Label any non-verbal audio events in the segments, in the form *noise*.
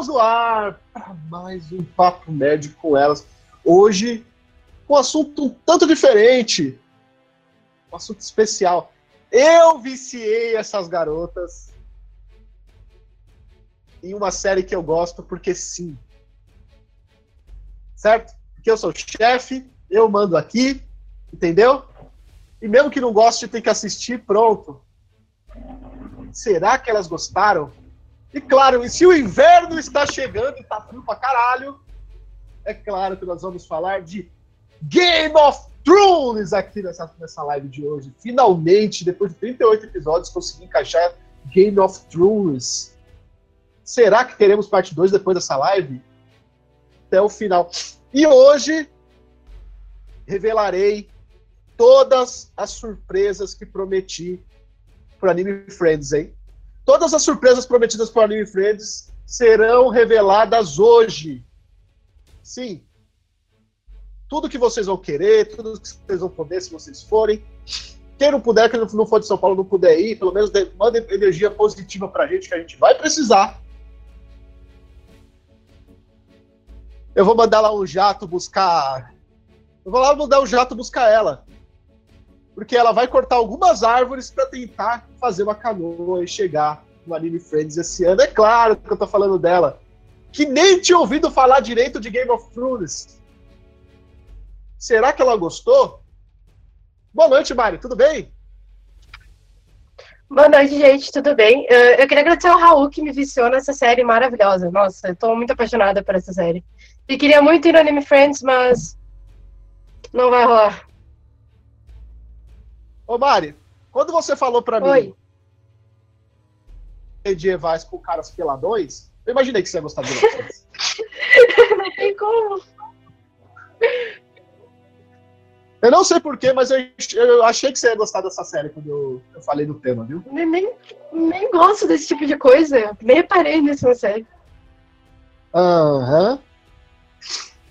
Estamos no ar para mais um Papo Médio com elas. Hoje, um assunto um tanto diferente, um assunto especial. Eu viciei essas garotas em uma série que eu gosto porque sim. Certo? Porque eu sou chefe, eu mando aqui, entendeu? E mesmo que não goste, tem que assistir, pronto. Será que elas gostaram? E claro, se o inverno está chegando e tá frio pra caralho, é claro que nós vamos falar de Game of Thrones aqui nessa, nessa live de hoje. Finalmente, depois de 38 episódios, consegui encaixar Game of Thrones. Será que teremos parte 2 depois dessa live? Até o final. E hoje revelarei todas as surpresas que prometi para Anime Friends, hein? Todas as surpresas prometidas por Anime Friends serão reveladas hoje. Sim. Tudo que vocês vão querer, tudo que vocês vão poder, se vocês forem. Quem não puder, quem não for de São Paulo, não puder ir, pelo menos mandem energia positiva pra gente, que a gente vai precisar. Eu vou mandar lá um jato buscar. Eu vou lá mandar um jato buscar ela porque ela vai cortar algumas árvores para tentar fazer uma canoa e chegar no Anime Friends esse ano. É claro que eu tô falando dela, que nem tinha ouvido falar direito de Game of Thrones. Será que ela gostou? Boa noite, Mari, tudo bem? Boa noite, gente, tudo bem? Eu queria agradecer ao Raul que me viciou nessa série maravilhosa. Nossa, eu tô muito apaixonada por essa série. E queria muito ir no Anime Friends, mas não vai rolar. Ô, Mari, quando você falou pra Oi. mim medievais com caras peladões, eu imaginei que você ia gostar de *laughs* Não tem como. Eu não sei porquê, mas eu, eu, achei que você ia gostar dessa série quando eu, eu falei do tema, viu? Nem, nem, nem, gosto desse tipo de coisa. Nem reparei nisso na série. Aham.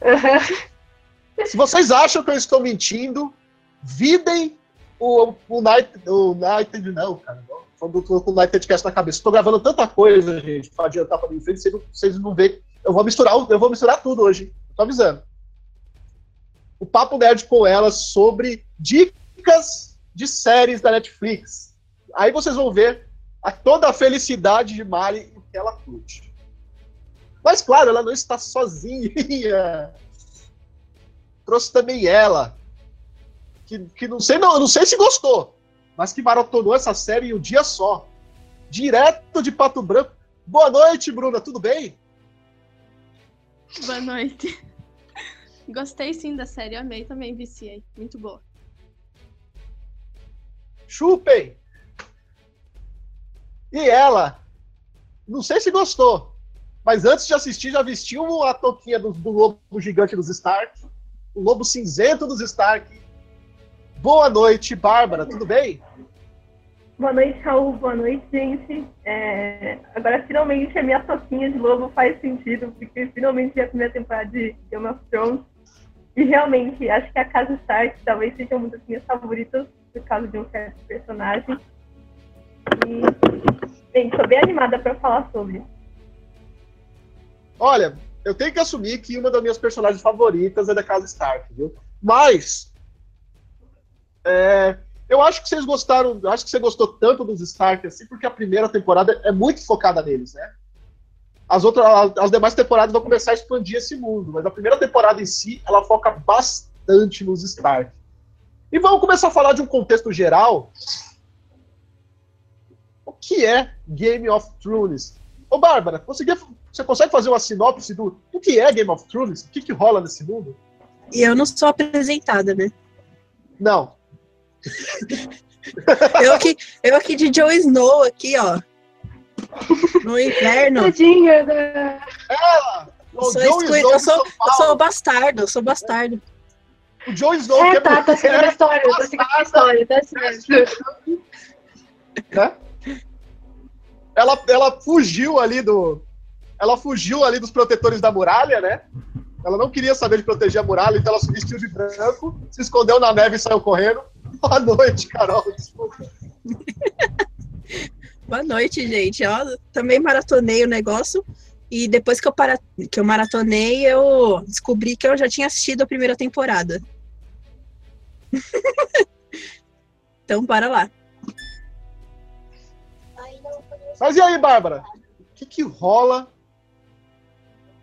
Uhum. Uhum. Se vocês acham que eu estou mentindo, videm o, o, Night, o Nighted não, cara. Não, tô com o Nighted Cast na cabeça. Tô gravando tanta coisa, gente, pra adiantar pra mim frente, vocês não, vocês veem. Eu vou misturar, eu vou misturar tudo hoje. Tô avisando. O Papo Nerd com ela sobre dicas de séries da Netflix. Aí vocês vão ver a, toda a felicidade de Mari e que ela curte. Mas claro, ela não está sozinha. Trouxe também ela, que, que não sei não, não sei se gostou, mas que maratonou essa série em um dia só. Direto de Pato Branco. Boa noite, Bruna, tudo bem? Boa noite. *laughs* Gostei sim da série, amei também, viciei. Muito boa. Chupem! E ela, não sei se gostou, mas antes de assistir já vestiu a toquinha do, do lobo gigante dos Stark, o lobo cinzento dos Stark, Boa noite, Bárbara, tudo bem? Boa noite, Raul. Boa noite, gente. É... Agora, finalmente, a minha toquinha de lobo faz sentido, porque finalmente é a primeira temporada de Game of Thrones. E realmente, acho que a Casa Stark talvez seja uma das minhas favoritas, por causa de um certo personagem. E, bem, estou bem animada para falar sobre. Olha, eu tenho que assumir que uma das minhas personagens favoritas é da Casa Stark, viu? Mas é, eu acho que vocês gostaram, acho que você gostou tanto dos Stark assim, porque a primeira temporada é muito focada neles, né? As outras, as demais temporadas vão começar a expandir esse mundo, mas a primeira temporada em si, ela foca bastante nos Stark. E vamos começar a falar de um contexto geral. O que é Game of Thrones? Ô, Bárbara, você consegue fazer uma sinopse do, do que é Game of Thrones? O que, que rola nesse mundo? E eu não sou apresentada, né? Não, *laughs* eu aqui, eu aqui de Joe Snow, aqui, ó. No inverno. Tadinha, né? Ela! Eu sou, exclu... eu, sou, eu sou bastardo, eu sou bastardo. O Joe Snow é, tá, tá seguindo a história, tá seguindo a história, tá seguindo. Né? Ela, ela fugiu ali do. Ela fugiu ali dos protetores da muralha, né? Ela não queria saber de proteger a muralha, então ela se vestiu de branco, se escondeu na neve e saiu correndo. *laughs* Boa noite, Carol. Desculpa. *laughs* Boa noite, gente. Ó, também maratonei o negócio. E depois que eu, para... que eu maratonei, eu descobri que eu já tinha assistido a primeira temporada. *laughs* então, para lá. Mas e aí, Bárbara? O que, que rola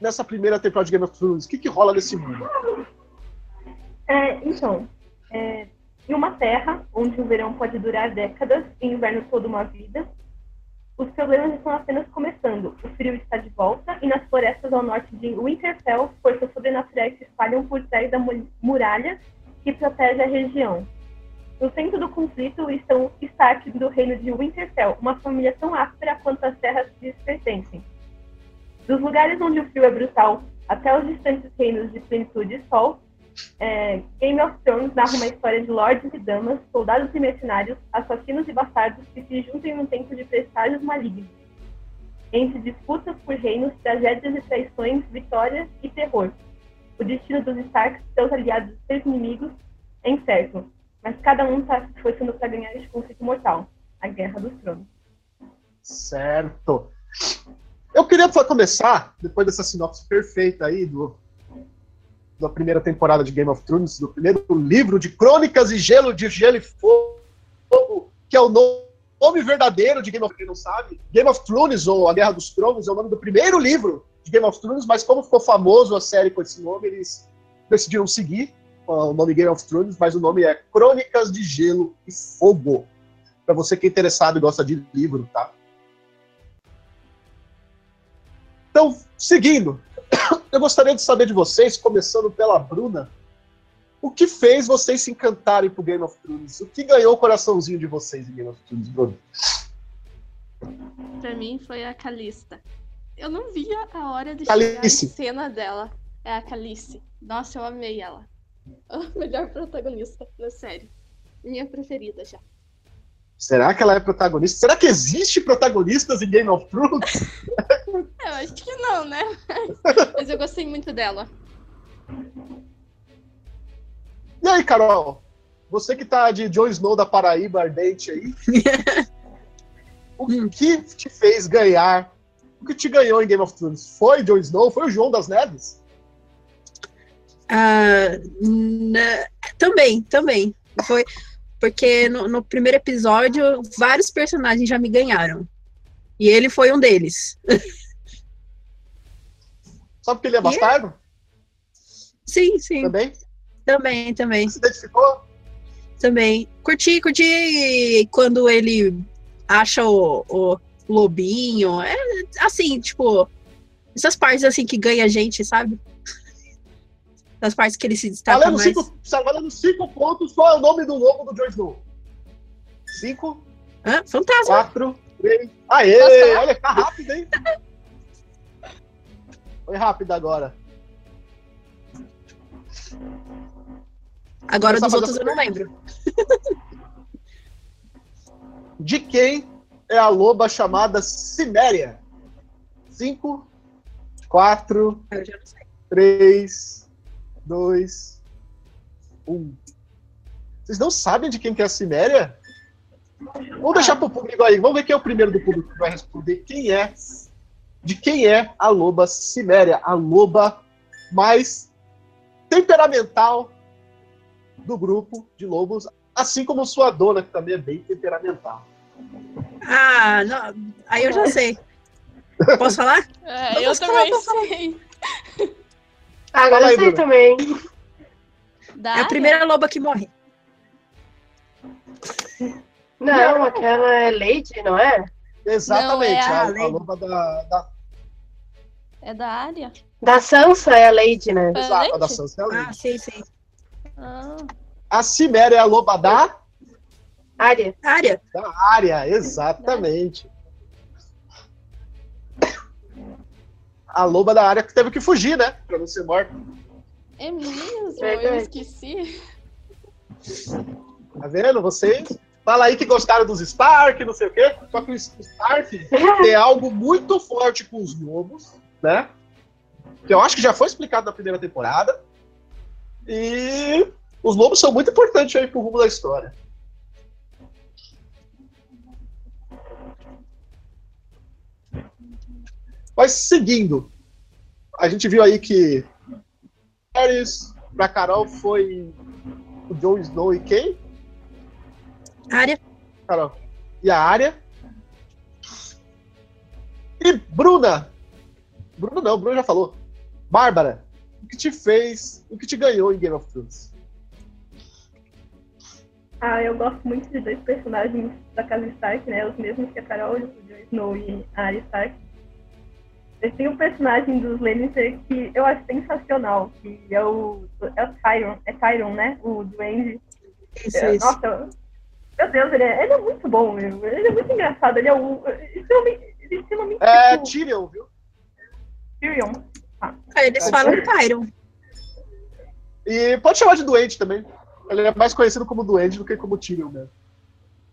nessa primeira temporada de Game of Thrones? O que, que rola nesse mundo? É, então, é, em uma terra onde o verão pode durar décadas e o inverno toda uma vida, os problemas estão apenas começando. O frio está de volta e nas florestas ao norte de Winterfell, forças sobrenaturais se espalham por trás da muralha que protege a região. No centro do conflito estão Stark do reino de Winterfell, uma família tão áspera quanto as terras que lhes pertencem. Dos lugares onde o frio é brutal até os distantes reinos de plenitude e sol, é, Game of Thrones narra uma história de lordes e damas, soldados e mercenários, assassinos e bastardos que se juntam em um tempo de presságios malignos. Entre disputas por reinos, tragédias e traições, vitória e terror. O destino dos Starks, seus aliados e seus inimigos, é incerto, mas cada um está se esforçando para ganhar este conflito mortal, a Guerra dos Tronos. Certo. Eu queria começar, depois dessa sinopse perfeita aí do, da primeira temporada de Game of Thrones, do primeiro livro de Crônicas e Gelo de Gelo e Fogo, que é o nome verdadeiro de Game of Thrones, não sabe? Game of Thrones, ou A Guerra dos Tronos, é o nome do primeiro livro de Game of Thrones, mas como ficou famoso a série com esse nome, eles decidiram seguir o nome Game of Thrones, mas o nome é Crônicas de Gelo e Fogo. Para você que é interessado e gosta de livro, tá? Então, seguindo, *coughs* eu gostaria de saber de vocês, começando pela Bruna, o que fez vocês se encantarem por Game of Thrones? O que ganhou o coraçãozinho de vocês em Game of Thrones, Bruna? Pra mim foi a Calista. Eu não via a hora de Calice. chegar a cena dela. É a Calice. Nossa, eu amei ela. *laughs* A melhor protagonista da série. Minha preferida já. Será que ela é protagonista? Será que existe protagonistas em Game of Thrones? *laughs* Eu acho que não, né? *laughs* Mas eu gostei muito dela. E aí, Carol? Você que tá de Jon Snow da Paraíba ardente aí. *laughs* o que te fez ganhar? O que te ganhou em Game of Thrones? Foi Jon Snow? Foi o João das Neves? Ah, na- também, também. Foi porque no, no primeiro episódio vários personagens já me ganharam. E ele foi um deles. *laughs* Só porque ele é bastardo? Sim, sim. Também? Também, também, Se identificou? também. Curti, curti quando ele acha o, o lobinho. É assim, tipo, essas partes assim que ganha a gente, sabe? Das partes que ele se destaca Valendo mais. cinco, valendo cinco pontos, qual é o nome do lobo do Jon Snow? Cinco, Hã? Fantasma. quatro, três. Aê! Nossa. Olha, tá rápido, hein? *laughs* Foi rápido agora. Agora dos outros eu não lembro. De quem é a loba chamada Ciméria? Cinco, quatro, Eu já não sei. três, dois, um. Vocês não sabem de quem que é a Ciméria? Vamos deixar pro público aí. Vamos ver quem é o primeiro do público que vai responder. Quem é? De quem é a loba Ciméria? A loba mais temperamental do grupo de lobos, assim como sua dona, que também é bem temperamental. Ah, não, aí eu já sei. Posso falar? É, Não, eu mas também fala, fala. sei. Ah, agora Fala aí, eu sei Bruna. também. Da É a primeira loba que morre. Não, aquela é Lady, não é? Exatamente, Não, é a a, a loba da, da, É da área? Da Sansa é a Lady, né? É exato, a da Lady? Sansa é a Ah, lei. sim, sim. Ah, A Ciméria é a loba da, Área. Área. da área, exatamente. A loba da área que teve que fugir, né? Pra não ser morta. é mesmo? Verdade. Eu esqueci. Tá vendo? Vocês. Fala aí que gostaram dos Stark, não sei o quê. Só que o Stark *laughs* tem algo muito forte com os lobos, né? Que eu acho que já foi explicado na primeira temporada. E os lobos são muito importantes aí pro rumo da história. Mas seguindo, a gente viu aí que Paris pra Carol foi o Jon Snow e quem? Área. Carol. E a área. E Bruna. Bruna não, Bruna já falou. Bárbara, o que te fez, o que te ganhou em Game of Thrones? Ah, eu gosto muito de dois personagens da casa Stark, né? Os mesmos que a Carol, o Jon Snow e a Arya Stark. Eu tenho um personagem dos Lannister que eu acho sensacional, que é o, é o Tyron, é Tyron, né? O Duende. Isso, É, isso. Nossa, meu Deus, ele é, ele é muito bom, meu. Ele é muito engraçado, ele é o. Extremamente, ele é extremamente É tipo, Tyrion, viu? Tyrion. Ah, Eles falam Tyron. E pode chamar de doente também. Ele é mais conhecido como doente do que como Tyrion mesmo.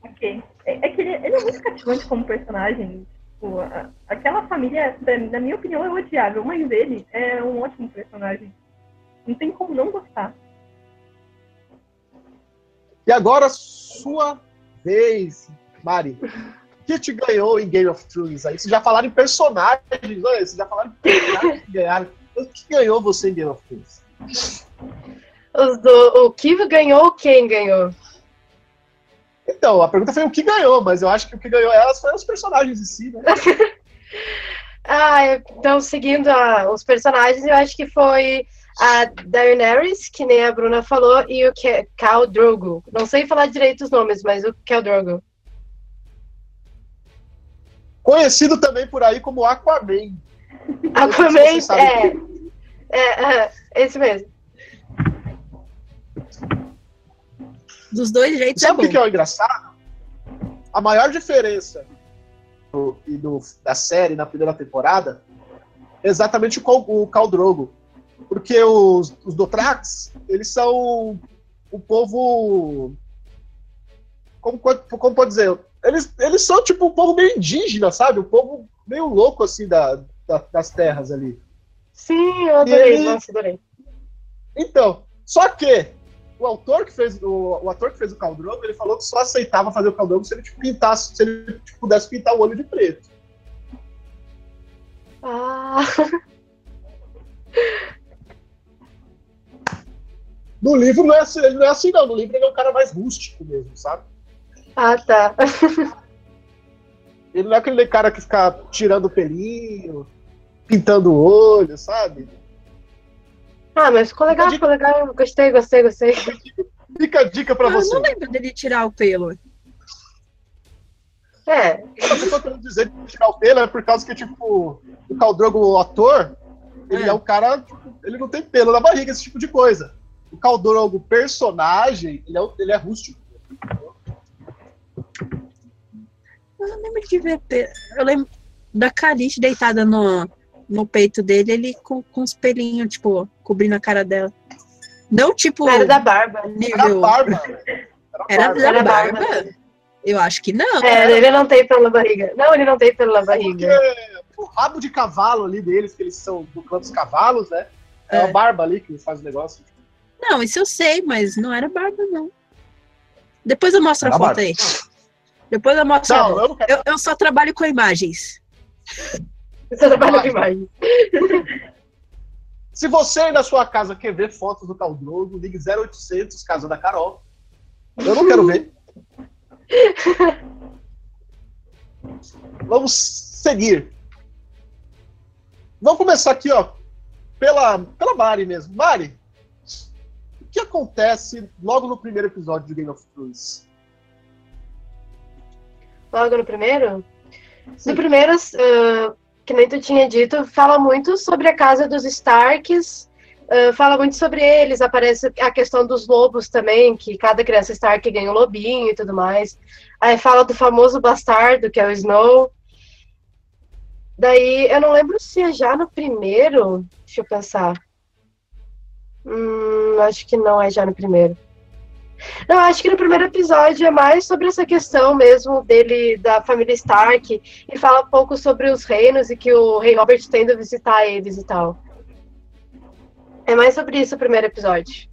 Ok. É, é que ele, ele é muito cativante como personagem. Tipo, a- aquela família, na minha opinião, é odiável, mas ele é um ótimo personagem. Não tem como não gostar. E agora, sua vez, Mari. *laughs* O que te ganhou em Game of Thrones? Aí vocês já falaram em personagens, olha, vocês já falaram em personagens que ganharam. O que ganhou você em Game of Thrones? Do, o que ganhou, quem ganhou? Então, a pergunta foi o que ganhou, mas eu acho que o que ganhou elas foram os personagens em si, né? *laughs* Ah, então, seguindo a- os personagens, eu acho que foi a Daenerys, que nem a Bruna falou, e o Khal Drogo. Não sei falar direito os nomes, mas o Khal Drogo. Conhecido também por aí como Aquaman. *laughs* Aquaman, sabem é, é, é, esse mesmo. Dos dois jeitos é Sabe o bom. que é o engraçado? A maior diferença do, e do- da série na primeira temporada é exatamente o, o Khal Drogo. Porque os, os Dothrax, eles são o povo. Como, como pode dizer? Eles, eles são tipo um povo meio indígena, sabe? Um povo meio louco assim da, da- das terras ali. Sim, eu adorei, ele- nossa, adorei. Então, só que o autor que fez o, o ator que fez o Khal Drogo, ele falou que só aceitava fazer o Khal Drogo se ele tipo, pintasse, se ele tipo, pudesse pintar o olho de preto. Ah, No livro não é assim, ele não é assim não, no livro ele é um cara mais rústico mesmo, sabe? Ah, tá. *laughs* Ele não é aquele cara que fica tirando o pelinho, pintando o olho, sabe? Ah, mas ficou legal, ficou legal. Gostei, gostei, gostei. Fica a dica pra Ah, eu você. não lembro dele tirar o pelo. É, que eu tô querendo dizer de tirar o pelo é por causa que, tipo, o Khal Drogo, o ator, ele É. é um cara, tipo, ele não tem pelo na barriga, esse tipo de coisa. O Khal Drogo, personagem, ele é, ele é rústico. Eu não lembro de ver. Eu lembro da Calice deitada no, no peito dele, ele com, com os pelinhos, tipo, cobrindo a cara dela. Não, tipo, era da barba. Era nível. barba. Era Era barba. da Era barba? barba. Eu acho que não. É, ele não tem pelo na barriga. Não, ele não tem pelo na Porque barriga. o rabo de cavalo ali deles, que eles são do clã dos cavalos, né? É, É. a barba ali que faz o negócio. Não, isso eu sei, mas não era barba, não. Depois eu mostro Era a foto barba. aí. Depois eu mostro a Não, eu. Eu, eu só trabalho com imagens. Você trabalha com imagem. Se você aí na sua casa quer ver fotos do Khal Drogo, ligue 0800 Casa da Carol. Eu não quero ver. *laughs* Vamos seguir. Vamos começar aqui, ó, pela, pela Mari mesmo. Mari, o que acontece logo no primeiro episódio de Game of Thrones? Logo no primeiro? Sim. No primeiro, ah, que nem tu tinha dito, fala muito sobre a casa dos Starks, ah, fala muito sobre eles, aparece a questão dos lobos também, que cada criança Stark ganha um lobinho e tudo mais. Aí fala do famoso bastardo, que é o Snow. Daí, eu não lembro se é já no primeiro, deixa eu pensar. Hum, acho que não é já no primeiro. Não, acho que no primeiro episódio é mais sobre essa questão mesmo dele, da família Stark, e fala um pouco sobre os reinos e que o rei Robert tenta visitar eles e tal. É mais sobre isso o primeiro episódio.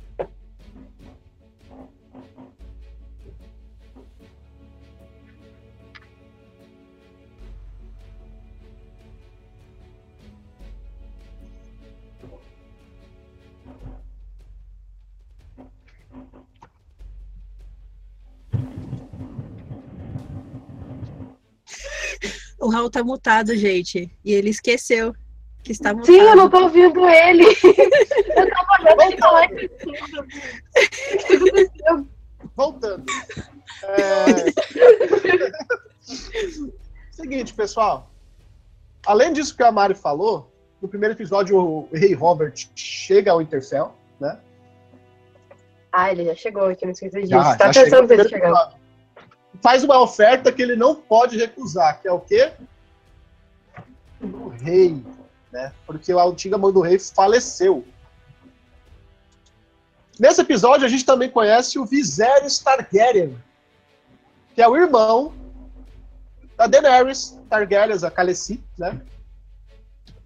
O Raul tá mutado, gente. E ele esqueceu que está mutado. Sim, eu não tô ouvindo ele. *laughs* eu tava olhando falar que tudo. Voltando. É... *laughs* Seguinte, pessoal. Além disso que a Mari falou, no primeiro episódio o Rei Robert chega ao Interfell, né? Ah, ele já chegou aqui, não esqueci disso. Já, tá já chegou pensando se ele episódio. Faz uma oferta que ele não pode recusar, que é o quê? O rei, né? Porque a antiga mãe do rei faleceu. Nesse episódio, a gente também conhece o Viserys Targaryen, que é o irmão da Daenerys Targaryen, a Khaleesi, né?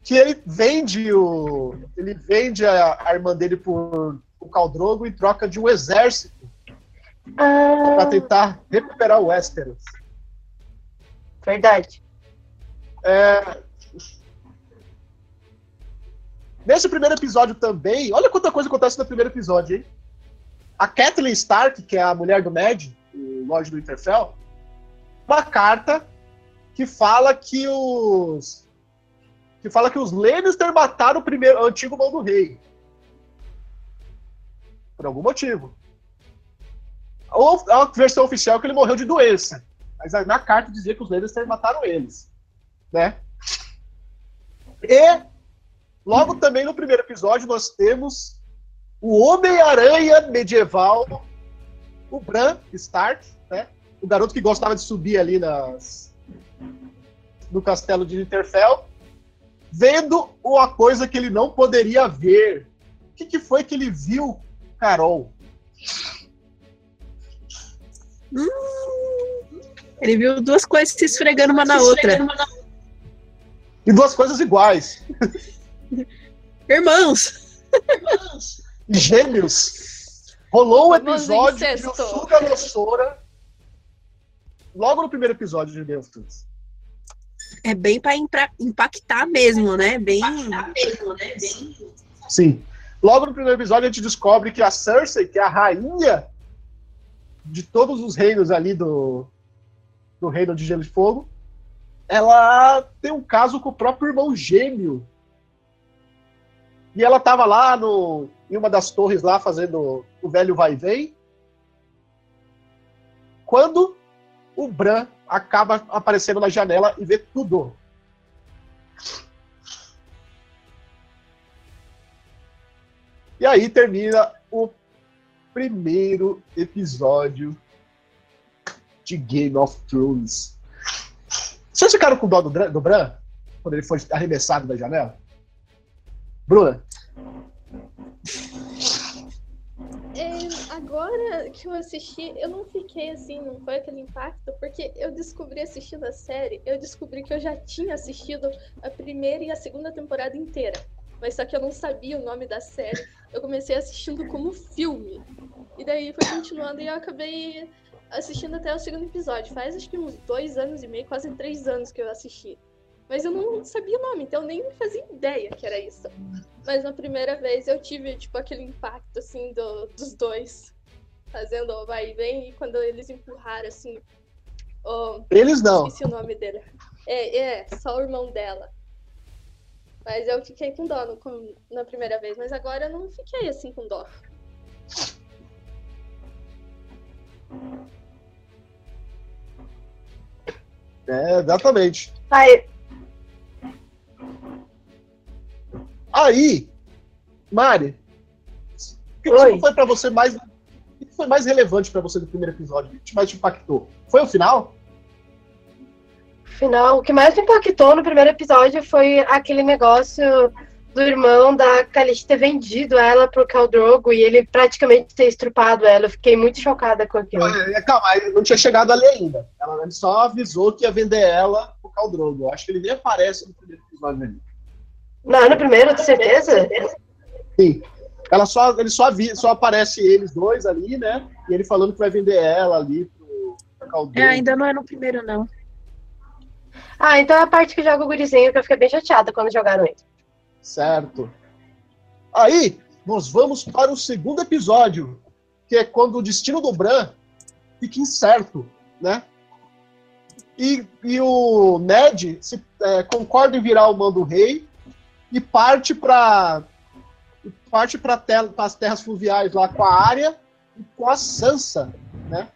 Que ele vende o, ele vende a, a irmã dele por o Caldrogo em troca de um exército Ah, tentar recuperar o Westeros. verdade. É, Nesse primeiro episódio também, olha quanta coisa acontece no primeiro episódio, hein? A Kathleen Stark, que é a mulher do Ned, o Lorde do Winterfell, uma carta que fala que os que fala que os Lannister mataram o primeiro o antigo mão do rei. Por algum motivo. Ou a versão oficial é que ele morreu de doença. Mas na carta dizia que os Lannister mataram eles, né? E logo também no primeiro episódio nós temos o Homem-Aranha medieval, o Bran Stark, né? O garoto que gostava de subir ali nas no castelo de Winterfell, vendo uma coisa que ele não poderia ver. O que, que foi que ele viu, Carol? Ele viu duas coisas se esfregando uma na outra. E duas coisas iguais. Irmãos! Gêmeos. Rolou um Irmãos episódio de. Suga no Sora. Logo no primeiro episódio de Game of Thrones. É bem pra impra- impactar mesmo, né? Bem. Sim. Logo no primeiro episódio a gente descobre que a Cersei, que é a rainha de todos os reinos ali do, do reino de Gelo e Fogo, ela tem um caso com o próprio irmão gêmeo. E ela tava lá no, em uma das torres lá fazendo o velho vai e vem. Quando o Bran acaba aparecendo na janela e vê tudo. E aí termina o primeiro episódio de Game of Thrones. Vocês ficaram com dó do, do Bran? Quando ele foi arremessado da janela? Bruna? É, agora que eu assisti, eu não fiquei assim, não foi aquele impacto, porque eu descobri assistindo a série, eu descobri que eu já tinha assistido a primeira e a segunda temporada inteira. Mas só que eu não sabia o nome da série. Eu comecei assistindo como filme. E daí foi continuando e eu acabei assistindo até o segundo episódio. Faz acho que uns dois anos e meio, quase três anos que eu assisti. Mas eu não sabia o nome, então eu nem fazia ideia que era isso. Mas na primeira vez eu tive, tipo, aquele impacto, assim, do- dos dois fazendo o vai e vem. E quando eles empurraram, assim, o... Eles não. esqueci o nome dele. É, é, só o irmão dela. Mas eu fiquei com dó no- com- na primeira vez, mas agora eu não fiquei, assim, com dó. É, exatamente. Ai, Aí, Mari, o que, Oi. foi para você mais. O que foi mais relevante para você do primeiro episódio? O que mais te impactou? Foi o final? Final, o que mais me impactou no primeiro episódio foi aquele negócio do irmão da Khaleesi ter vendido ela pro Khal Drogo e ele praticamente ter estrupado ela. Eu fiquei muito chocada com aquilo. É, Calma, não tinha chegado ali ainda. Ela ele só avisou que ia vender ela pro Khal Drogo. Eu Acho que ele nem aparece no primeiro episódio ali. Não, no primeiro, de certeza? Sim. Ela só, ele só, só aparece eles dois ali, né? E ele falando que vai vender ela ali pro, pro Khal Drogo. É, ainda não é no primeiro, não. Ah, então é a parte que joga o gurizinho que eu fiquei bem chateada quando jogaram ele. Certo. Aí, nós vamos para o segundo episódio, que é quando o destino do Bran fica incerto, né? E, e o Ned se, é, concorda em virar o mando rei e parte para parte para as terras fluviais lá com a área e com a Sansa, né?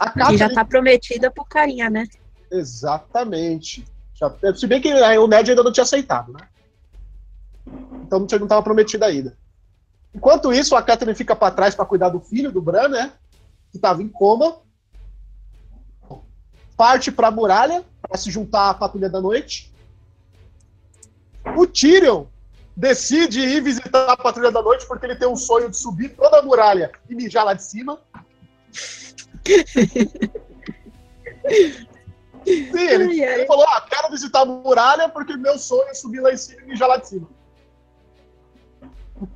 A que já tá prometida pro carinha, né? Exatamente. Se bem que o Ned ainda não tinha aceitado, né? Então não, tinha, não tava prometida ainda. Enquanto isso, a Catherine fica para trás para cuidar do filho do Bran, né? Que tava em coma. Parte para a muralha para se juntar à patrulha da noite. O Tyrion decide ir visitar a patrulha da noite porque ele tem um sonho de subir toda a muralha e mijar lá de cima. *laughs* Sim, ele, ai, ai. ele falou: ah, quero visitar a muralha porque meu sonho é subir lá em cima e mijar lá de cima. *coughs*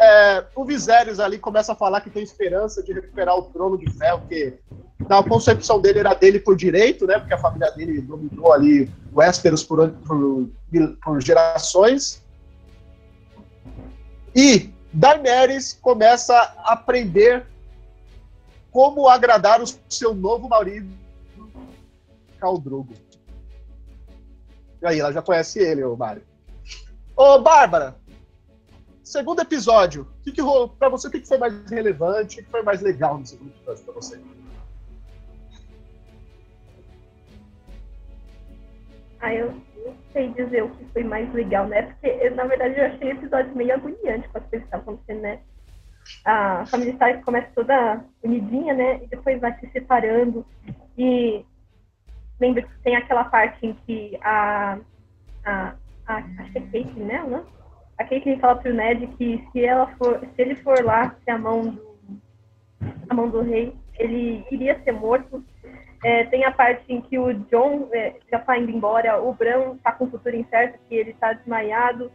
É, o Viserys ali começa a falar que tem esperança de recuperar o trono de ferro, que na concepção dele era dele por direito, né? Porque a família dele dominou ali Westeros por, por, por gerações. E Daenerys começa a aprender como agradar o seu novo marido, Khal Drogo. E aí, ela já conhece ele, o Mário. Ô, Bárbara, segundo episódio, que, que pra você, o que, que foi mais relevante, o que foi mais legal no segundo episódio pra você? Ah, eu não sei dizer o que foi mais legal, né? Porque, na verdade, eu achei o episódio meio agoniante com as coisas que estavam acontecendo, né? A família Stark começa toda unidinha, né? E depois vai se separando. E lembra que tem aquela parte em que a. a, a acho que é né? Não? A Caitlyn fala pro Ned que se, ela for, se ele for lá ser a mão do, a mão do rei, ele iria ser morto é, tem a parte em que o John é, já está indo embora, o Bran está com o futuro incerto, que ele está desmaiado.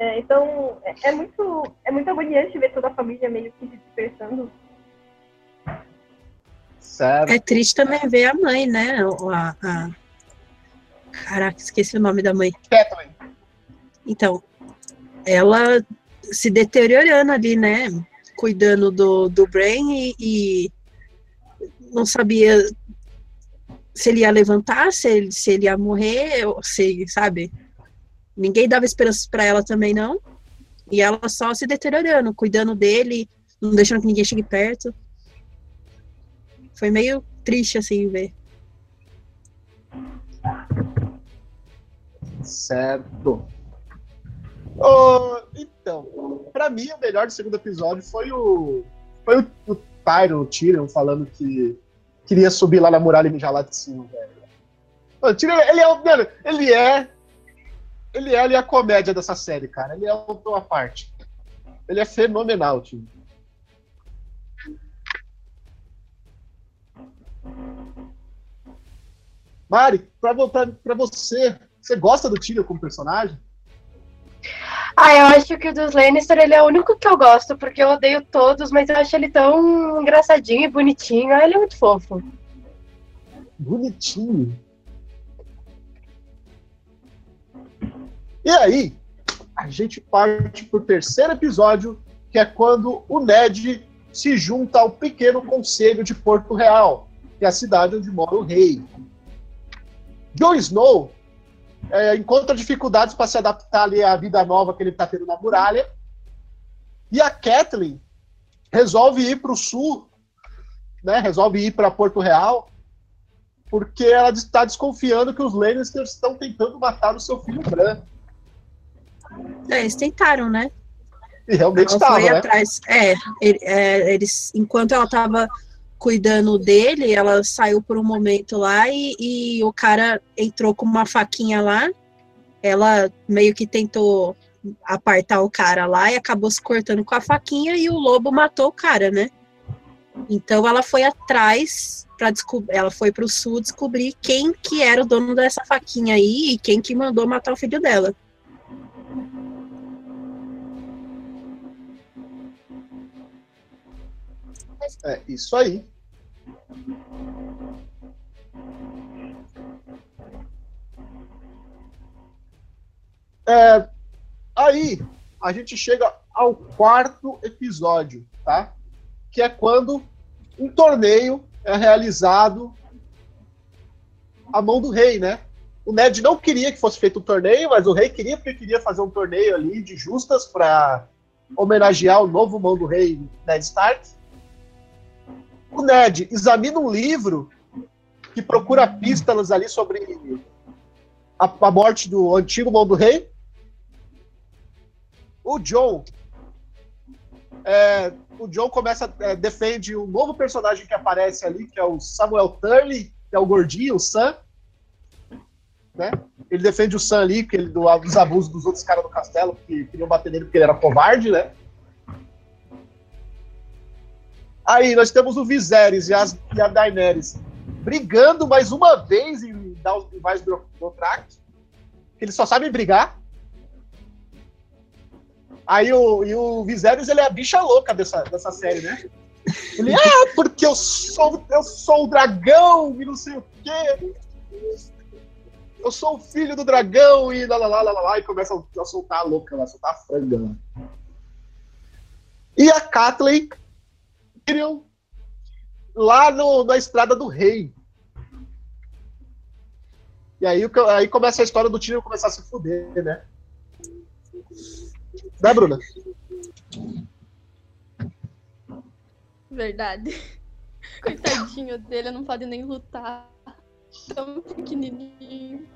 É, então, é, é, muito, é muito agoniante ver toda a família meio que se dispersando. Certo. É triste também ver a mãe, né? A, a... Caraca, esqueci o nome da mãe. Kathleen. Então, ela se deteriorando ali, né? Cuidando do, do Bran e, e não sabia se ele ia levantar, se ele, se ele ia morrer, ou se, sabe? Ninguém dava esperança para ela também, não. E ela só se deteriorando, cuidando dele, não deixando que ninguém chegue perto. Foi meio triste, assim, ver. Certo. Oh, então, para mim, o melhor do segundo episódio foi o. Foi o, o Tyron, o Tyrion, falando que queria subir lá na muralha e mijar lá de cima, velho. O Tyrion, ele é, mano, ele é. Ele é ali a comédia dessa série, cara. Ele é uma parte. Ele é fenomenal, tio. Mari, pra, pra, pra você, você gosta do Tyrion como personagem? Ah, eu acho que o dos Lannister ele é o único que eu gosto, porque eu odeio todos, mas eu acho ele tão engraçadinho e bonitinho. Ah, ele é muito fofo. Bonitinho. E aí, a gente parte pro terceiro episódio, que é quando o Ned se junta ao pequeno conselho de Porto Real, que é a cidade onde mora o rei. Jon Snow é, encontra dificuldades para se adaptar ali à vida nova que ele está tendo na muralha. E a Kathleen resolve ir para o sul, né, resolve ir para Porto Real, porque ela está desconfiando que os Lannisters estão tentando matar o seu filho Bran. É, eles tentaram, né? E realmente estava, né? Atrás. É, é, eles, enquanto ela estava cuidando dele, ela saiu por um momento lá e, e o cara entrou com uma faquinha lá. Ela meio que tentou apartar o cara lá e acabou se cortando com a faquinha e o lobo matou o cara, né? Então ela foi atrás para descobrir, ela foi para o sul descobrir quem que era o dono dessa faquinha aí e quem que mandou matar o filho dela. É isso aí. É, aí a gente chega ao quarto episódio, tá? Que é quando um torneio é realizado à mão do rei, né? O Ned não queria que fosse feito um torneio, mas o rei queria porque queria fazer um torneio ali de justas para homenagear o novo mão do rei Ned Stark. O Ned examina um livro que procura pistas ali sobre a, a morte do antigo mão do rei. O John é, o John começa é, defende um novo personagem que aparece ali, que é o Samuel Turley, que é o gordinho, o Sam. Né? Ele defende o Sam ali, que ele, do, dos abusos dos outros caras do castelo, que queriam bater nele porque ele era covarde, né? Aí nós temos o Viserys e, as, e a Daenerys brigando mais uma vez em mais do Dothraki. Eles só sabem brigar. Aí o, e o Viserys, ele é a bicha louca dessa, dessa série, né? Ele, ah, porque eu sou, eu sou o dragão e não sei o quê. Eu sou o filho do dragão e lá, lá, lá, lá, lá, e começa a soltar a louca lá, soltar a franga lá. E a Kathleen lá no, na Estrada do Rei. E aí, aí começa a história do Tyrion começar a se fuder, né? Né, Bruna? Verdade. *laughs* Coitadinho dele, não pode nem lutar. Tão pequenininho.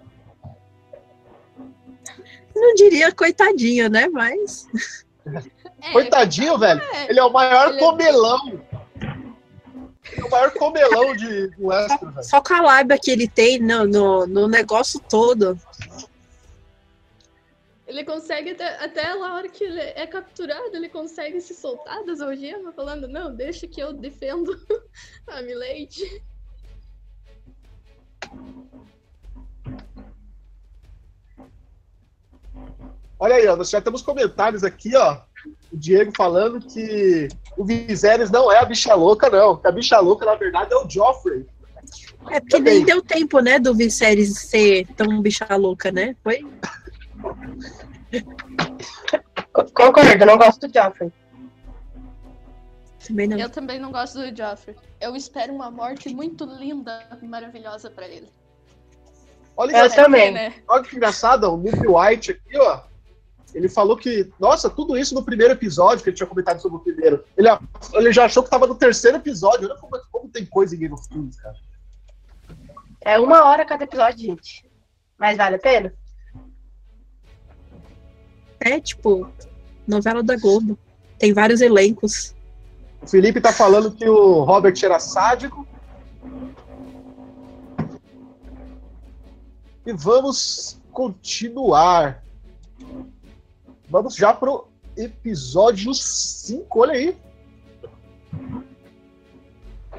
Não diria coitadinho, né? Mas. É, Coitadinho, velho. É. Ele é o maior ele é comelão. É... o maior comelão de Westeros, velho. Só com a lábia que ele tem no, no, no negócio todo. Ele consegue, até, até a hora que ele é capturado, ele consegue se soltar das algemas, falando, não, deixa que eu defendo *laughs* a Milady. Olha aí, ó, nós já temos comentários aqui, ó. O Diego falando que o Viserys não é a bicha louca, não. Que a bicha louca, na verdade, é o Joffrey. É porque Também. nem deu tempo, né, do Viserys ser tão bicha louca, né? Foi. Concordo, não gosto do Joffrey. Também não. Eu também não gosto do Joffrey. Eu espero uma morte muito linda e maravilhosa pra ele. Olha, eu também. Né? Olha que engraçado, o Nick White aqui, ó. Ele falou que, nossa, tudo isso no primeiro episódio, que ele tinha comentado sobre o primeiro. Ele, ele já achou que tava no terceiro episódio. Olha como, como tem coisa em Game of Thrones, cara. É uma hora cada episódio, gente. Mas vale a pena? É, tipo, novela da Globo. Tem vários elencos. O Felipe tá falando que o Robert era sádico. E vamos continuar. Vamos já pro episódio 5, olha aí.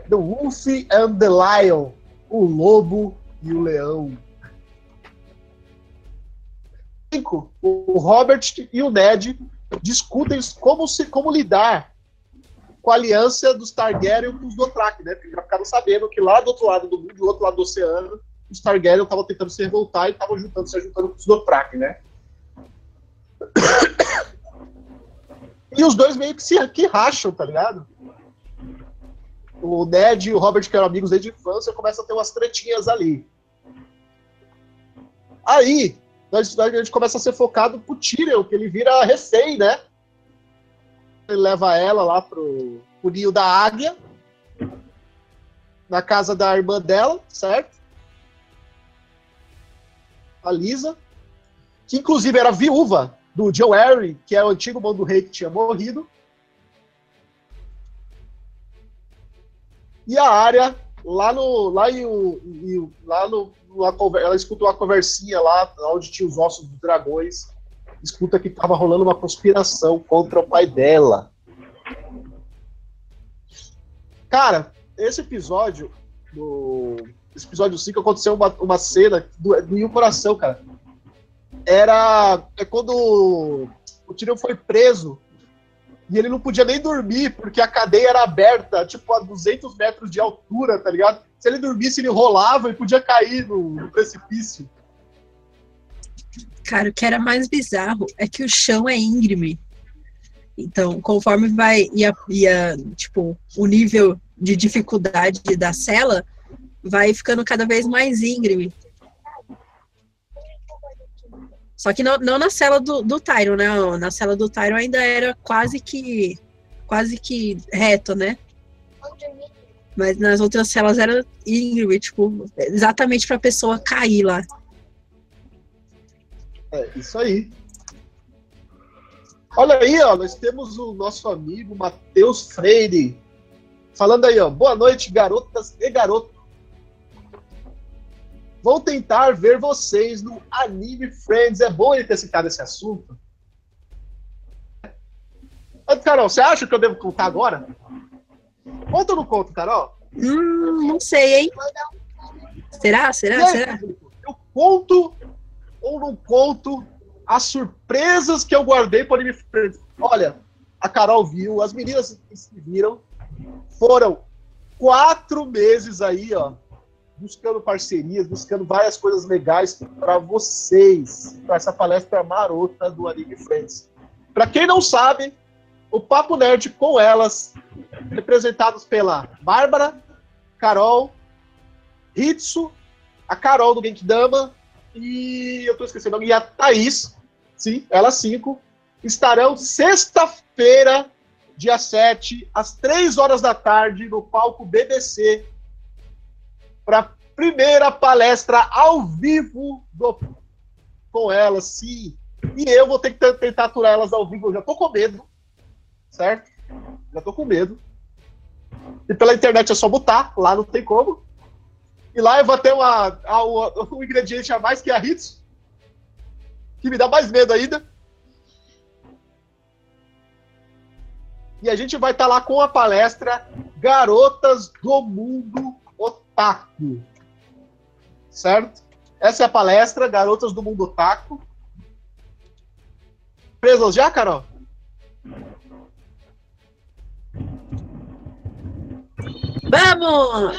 The Wolf and the Lion. O lobo e o leão. 5. O Robert e o Ned discutem como, se, como lidar com a aliança dos Targaryen com os Dothraki, né? Porque já ficaram sabendo que lá do outro lado do mundo, do outro lado do oceano, os Targaryen estavam tentando se revoltar e estavam juntando, se juntando com os Dothraki, né? E os dois meio que se que racham, tá ligado? O Ned e o Robert, que eram amigos desde a infância, começam a ter umas tretinhas ali. Aí, a gente começa a ser focado pro Tyrion, que ele vira refém, né? Ele leva ela lá pro, pro ninho da águia, na casa da irmã dela, certo? A Lisa, que inclusive era viúva do Joe Harry, que é o antigo mão do rei que tinha morrido. E a área lá no lá, em, lá no ela escutou uma conversinha lá, onde tinha os ossos dos dragões, escuta que estava rolando uma conspiração contra o pai dela. Cara, esse episódio, do, esse episódio 5, aconteceu uma, uma cena do, do coração, cara. Era é quando o Tyrion foi preso e ele não podia nem dormir porque a cadeia era aberta, tipo, a 200 metros de altura, tá ligado? Se ele dormisse, ele rolava e podia cair no, no precipício. Cara, o que era mais bizarro é que o chão é íngreme. Então, conforme vai ia, ia tipo, o nível de dificuldade da cela vai ficando cada vez mais íngreme. Só que não, não na cela do, do Tyron, né? Na cela do Tyron ainda era quase que quase que reto, né? Mas nas outras celas era íngreme, tipo, exatamente para a pessoa cair lá. É, isso aí. Olha aí, ó, nós temos o nosso amigo Matheus Freire. Falando aí, ó. Boa noite, garotas e garotos. Vou tentar ver vocês no Anime Friends. É bom ele ter citado esse assunto. Carol, você acha que eu devo contar agora? Conta ou não conto, Carol? Hum, não sei, hein? Será? Será? Aí, Será? Eu conto ou não conto as surpresas que eu guardei para Friends. Olha, a Carol viu, as meninas se viram. Foram quatro meses aí, ó, buscando parcerias, buscando várias coisas legais para vocês, para essa palestra marota do Anime Friends. Para quem não sabe, o Papo Nerd com elas, representados pela Bárbara, Carol, Hitsu, a Carol do Genkidama e eu tô esquecendo, e a Thaís, sim, elas cinco, estarão sexta-feira, dia 7, às 3 horas da tarde, no palco BBC, para primeira palestra ao vivo do, com elas, sim. E eu vou ter que tentar aturar elas ao vivo, eu já tô com medo, certo? Já tô com medo. E pela internet é só botar, lá não tem como. E lá eu vou ter uma, uma, um ingrediente a mais que é a Hits, que me dá mais medo ainda. E a gente vai estar tá lá com a palestra Garotas do Mundo Otaku. Certo? Essa é a palestra Garotas do Mundo Otaku. Presas já, Carol? Vamos!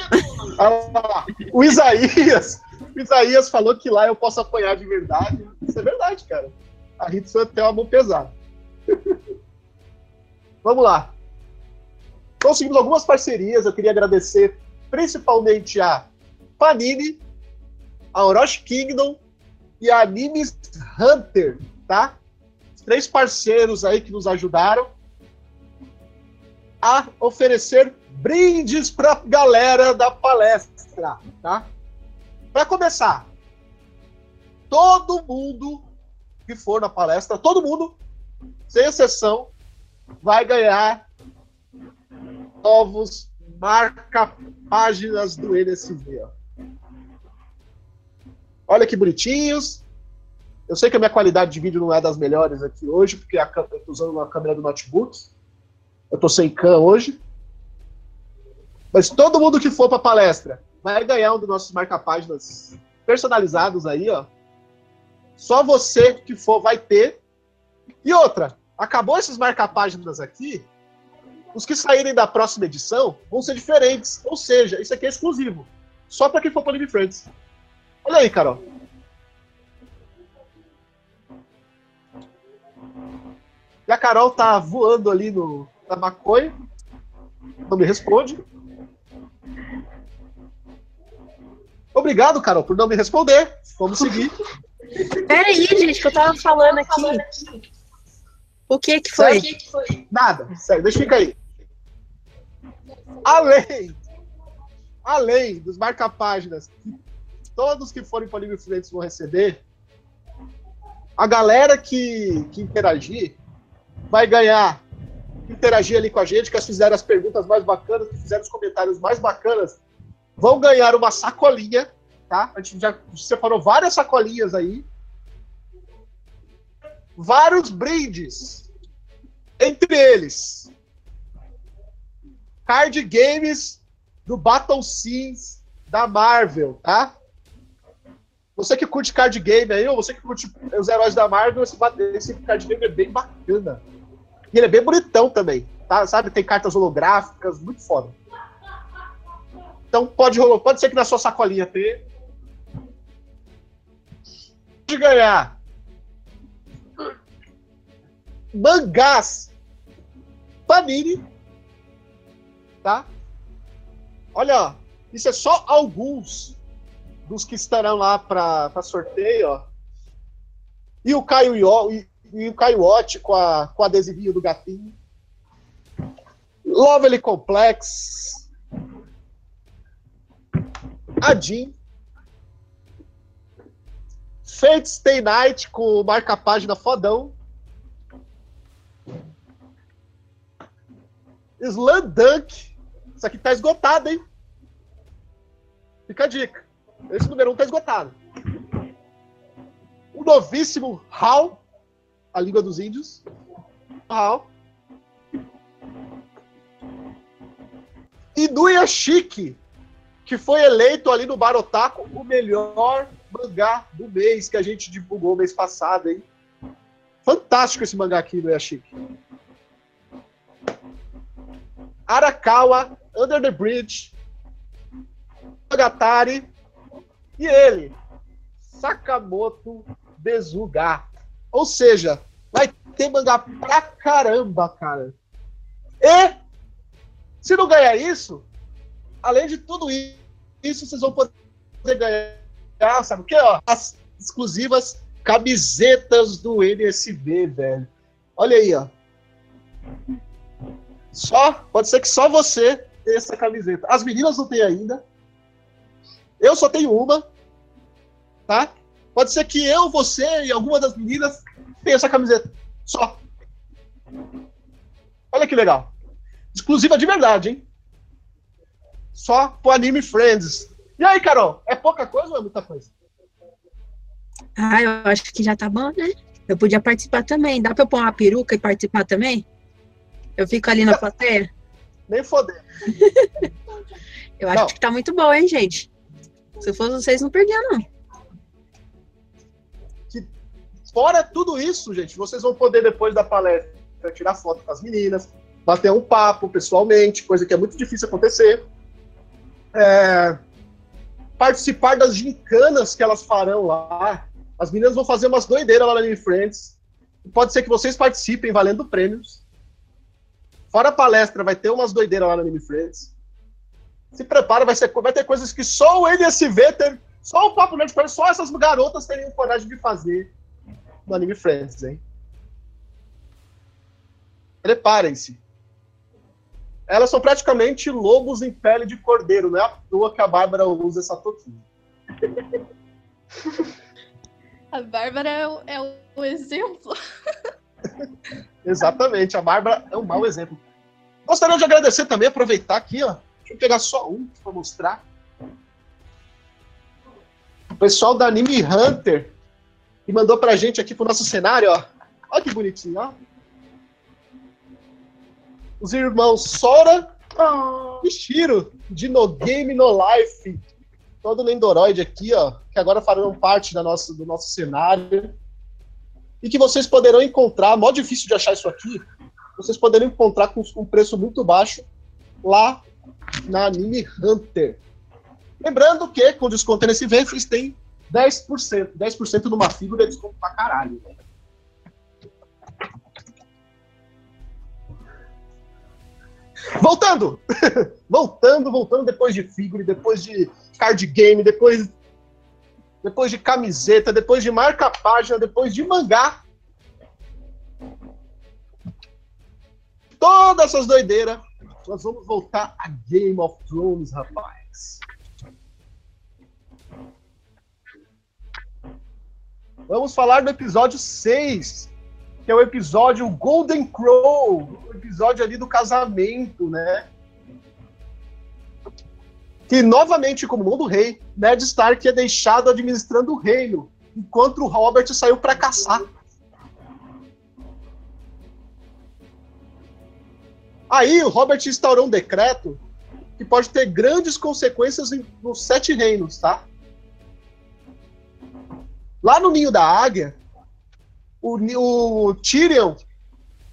Ah, o Isaías, o Isaías falou que lá eu posso apanhar de verdade. Isso é verdade, cara. A Hitsu tem uma mão pesada. *laughs* Vamos lá. Conseguimos algumas parcerias. Eu queria agradecer principalmente a Panini, a Orochi Kingdom e a Animes Hunter, tá? Três parceiros aí que nos ajudaram a oferecer brindes para a galera da palestra, tá? Para começar, todo mundo que for na palestra, todo mundo, sem exceção, vai ganhar novos marca-páginas do NSV. Olha que bonitinhos. Eu sei que a minha qualidade de vídeo não é das melhores aqui hoje, porque eu estou usando uma câmera do notebook. Eu estou sem cam hoje. Mas todo mundo que for para a palestra vai ganhar um dos nossos marca-páginas personalizados aí, ó. Só você que for vai ter. E outra, acabou esses marca-páginas aqui, os que saírem da próxima edição vão ser diferentes. Ou seja, isso aqui é exclusivo. Só para quem for Live Friends. Olha aí, Carol. E a Carol tá voando ali no, na maconha. Não me responde. Obrigado, Carol, por não me responder. Vamos seguir. Peraí, gente, que eu tava falando aqui. O que que foi? Nada, sério, deixa ficar aí. Além, além dos marca-páginas que todos que forem para Livre Fluentes vão receber, a galera que, que interagir vai ganhar, interagir ali com a gente, que fizeram as perguntas mais bacanas, que fizeram os comentários mais bacanas vão ganhar uma sacolinha, tá? A gente já separou várias sacolinhas aí. Vários brindes. Entre eles, card games do Battle Scenes da Marvel, tá? Você que curte card game aí, ou você que curte os heróis da Marvel, esse, esse card game é bem bacana. E ele é bem bonitão também, tá? Sabe? Tem cartas holográficas, muito foda. Então pode, pode ser que na sua sacolinha tenha. De ganhar mangás Panini, tá? Olha, isso é só alguns dos que estarão lá para sorteio, ó. E o Caio Ió, e, e o Caio Otti com, a, com adesivinho do gatinho. Lovely Complex. A Jean. Fate Stay Night com marca-página fodão. Slam Dunk. Isso aqui tá esgotado, hein? Fica a dica. Esse número 1 um tá esgotado. O novíssimo Hal, a língua dos índios. E Nuya Chique, que foi eleito ali no Barotaco o melhor mangá do mês que a gente divulgou mês passado, hein? Fantástico esse mangá aqui do Yashiki. Arakawa, Under the Bridge, Agatari e ele, Sakamoto Bezuga. Ou seja, vai ter mangá pra caramba, cara. E se não ganhar isso, além de tudo isso, vocês vão poder ganhar, sabe o que? Ó, as exclusivas camisetas do NSB, velho. Olha aí, ó. Só, pode ser que só você tenha essa camiseta. As meninas não têm ainda. Eu só tenho uma, tá? Pode ser que eu, você e alguma das meninas tenha essa camiseta. Só. Olha que legal. Exclusiva de verdade, hein? Só pro Anime Friends. E aí, Carol? É pouca coisa ou é muita coisa? Ah, eu acho que já tá bom, né? Eu podia participar também. Dá pra eu pôr uma peruca e participar também? Eu fico ali na plateia? Nem foder. *laughs* eu acho não. que tá muito bom, hein, gente? Se fosse vocês, não perdiam, não. Fora tudo isso, gente, vocês vão poder, depois da palestra, tirar foto com as meninas, bater um papo pessoalmente, coisa que é muito difícil acontecer. É, participar das gincanas que elas farão lá. As meninas vão fazer umas doideiras lá na Anime Friends. Pode ser que vocês participem valendo prêmios. Fora a palestra, vai ter umas doideiras lá no Anime Friends. Se prepara, vai, ser, vai ter coisas que só o NSV tem. Só o Papo Nerd só essas garotas teriam coragem de fazer no Anime Friends, hein? Preparem-se. Elas são praticamente lobos em pele de cordeiro, não é à toa que a Bárbara usa essa toquinha. *laughs* A Bárbara é o, é o exemplo. *laughs* Exatamente, a Bárbara é um mau exemplo. Gostaria de agradecer também, aproveitar aqui, ó. Deixa eu pegar só um para mostrar. O pessoal da Anime Hunter que mandou pra gente aqui pro nosso cenário, ó. Olha que bonitinho, ó. Os irmãos Sora oh. e Shiro, de No Game No Life. Todo Lendoroid aqui, ó, que agora farão parte da nossa, do nosso cenário e que vocês poderão encontrar, mó difícil de achar isso aqui, vocês poderão encontrar com um preço muito baixo lá na Anime Hunter. Lembrando que com desconto nesse evento vocês têm 10%. 10% numa figura é desconto pra caralho. Voltando! *laughs* voltando, voltando depois de figure, depois de card game, depois depois de camiseta, depois de marca-página, depois de mangá. Todas essas doideiras, nós vamos voltar a Game of Thrones, rapaz. Vamos falar do episódio 6, que é o episódio Golden Crow, o episódio ali do casamento, né? que novamente, como mão do rei, Ned Stark é deixado administrando o reino, enquanto o Robert saiu para caçar. Aí o Robert instaurou um decreto que pode ter grandes consequências nos sete reinos, tá? Lá no ninho da águia, o, o Tyrion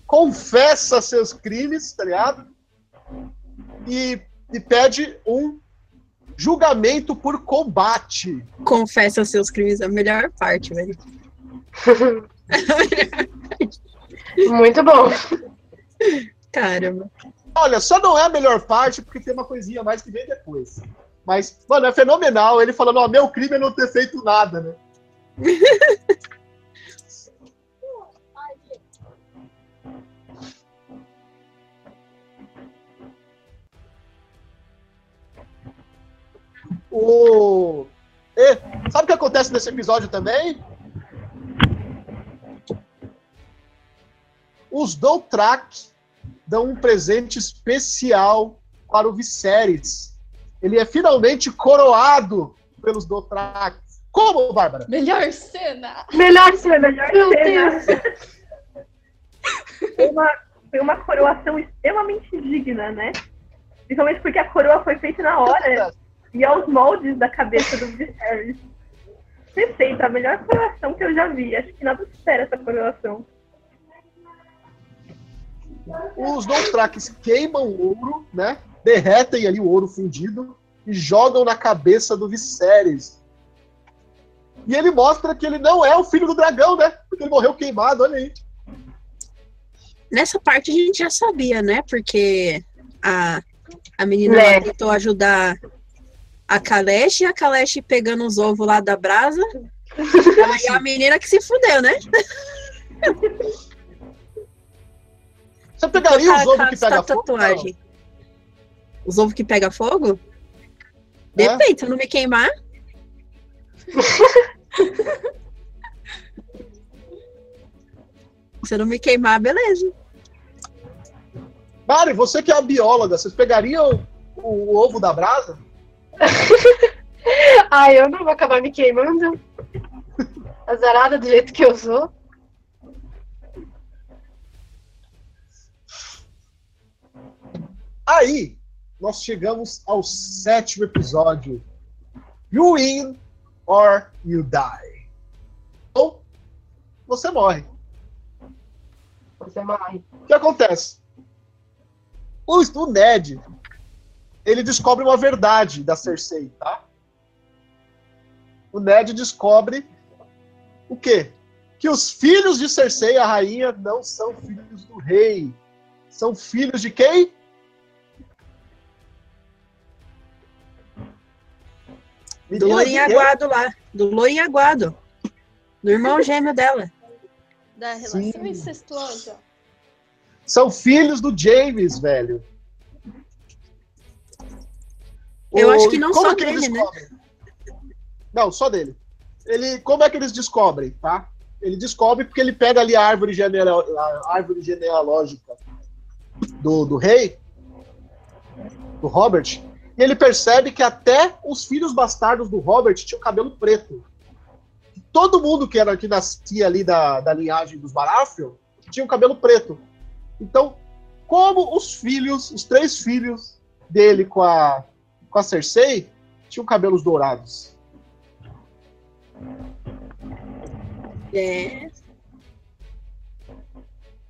confessa seus crimes, tá ligado? E, e pede um Julgamento por combate. Confessa seus crimes, a melhor parte, velho. *laughs* Muito bom. Caramba. Olha, só não é a melhor parte porque tem uma coisinha a mais que vem depois. Mas, mano, é fenomenal ele falando, ó, meu crime é não ter feito nada, né? O... E, sabe o que acontece nesse episódio também? Os Doutrak dão um presente especial para o Viserys. Ele é finalmente coroado pelos Dothrak. Como, Bárbara? Melhor cena! Melhor cena, melhor Meu cena. Foi uma, foi uma coroação extremamente digna, né? Principalmente porque a coroa foi feita na hora e aos moldes da cabeça do Viserys. Perfeito, a melhor coroação que eu já vi. Acho que nada supera essa coroação. Os Dothraques queimam o ouro, né? Derretem ali o ouro fundido e jogam na cabeça do Viserys. E ele mostra que ele não é o filho do dragão, né? Porque ele morreu queimado, olha aí. Nessa parte a gente já sabia, né? Porque a, a menina Né. lá tentou ajudar a Kalesh, e a Kalesh pegando os ovos lá da brasa. *laughs* Aí a menina que se fudeu, né? Você pegaria os ovos tá- que pega tá fogo? tatuagem. Os ovos que pega fogo? É. Depende, se eu não me queimar. *laughs* se eu não me queimar, beleza. Mari, você que é a bióloga, vocês pegariam o, o ovo da brasa? *laughs* Ai, eu não vou acabar me queimando. Azarada do jeito que eu sou. Aí, nós chegamos ao sétimo episódio. You win or you die. Ou você morre. Você morre. O que acontece? O, o Ned, ele descobre uma verdade da Cersei, tá? O Ned descobre o quê? Que os filhos de Cersei, a rainha, não são filhos do rei. São filhos de quem? Do quem? aguado lá. Do loirinho aguado. Do irmão gêmeo dela. Da relação Sim. incestuosa. São filhos do James, velho. Eu O- acho que não como só é que dele, né? Não, só dele. Ele, como é que eles descobrem, tá? Ele descobre porque ele pega ali a árvore, genealo- a árvore genealógica do, do rei, do Robert, e ele percebe que até os filhos bastardos do Robert tinham cabelo preto. Todo mundo que era que nascia ali da, da linhagem dos Baratheon tinha o cabelo preto. Então, como os filhos, os três filhos dele com a, com a Cersei, tinham cabelos dourados. É.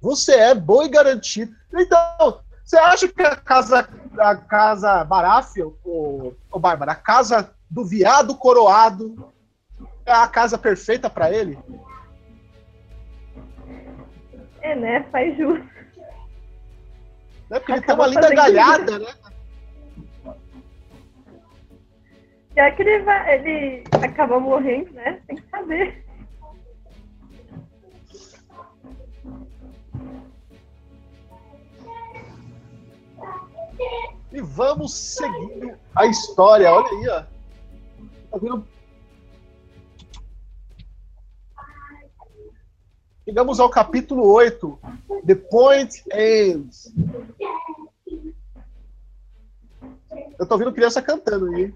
Você é boi garantido. Então, você acha que a casa, a casa Baratheon, ô, ô Bárbara, a casa do viado coroado é a casa perfeita pra ele? É, né? Faz justo. Né? Porque ele tem uma linda galhada, né? Já que ele, vai, ele acaba morrendo, né? Tem que saber. E vamos seguindo a história. Olha aí, ó. Tá vendo? Chegamos ao capítulo 8. The Point Ends. Eu tô ouvindo criança cantando aí.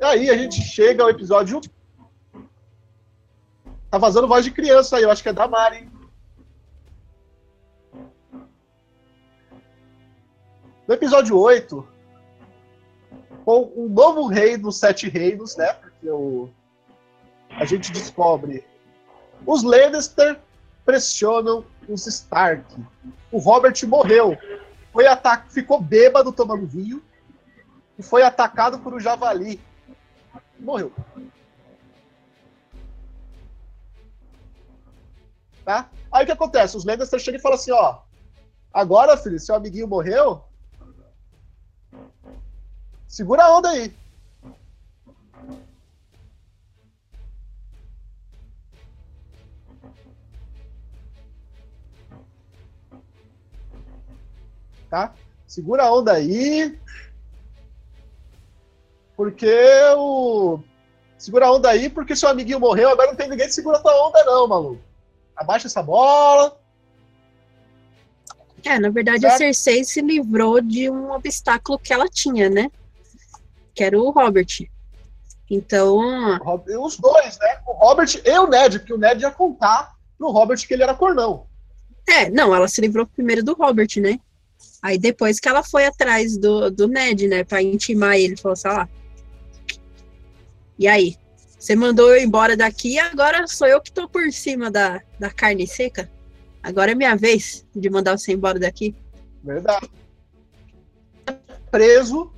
E aí a gente chega ao episódio Tá vazando voz de criança aí, eu acho que é da Mari. No episódio 8, com um novo rei dos sete reinos, né? Porque o, a gente descobre os Lannister pressionam os Stark. O Robert morreu. Foi ata ficou bêbado tomando vinho e foi atacado por um javali. Morreu. Tá? Aí o que acontece? Os Lannister chegam e falam assim, ó. Agora, filho, seu amiguinho morreu. Segura a onda aí. Tá? Segura a onda aí. Porque o. Segura a onda aí, porque seu amiguinho morreu, agora não tem ninguém que segura a tua onda, não, maluco. Abaixa essa bola. É, na verdade certo? a Cersei se livrou de um obstáculo que ela tinha, né? Que era o Robert. Então. Os dois, né? O Robert e o Ned, porque o Ned ia contar pro Robert que ele era cornão. É, não, ela se livrou primeiro do Robert, né? Aí depois que ela foi atrás do, do Ned, né, pra intimar ele, falou assim, ó. E aí? Você mandou eu embora daqui, agora sou eu que tô por cima da, da carne seca? Agora é minha vez de mandar você embora daqui? Verdade. Preso.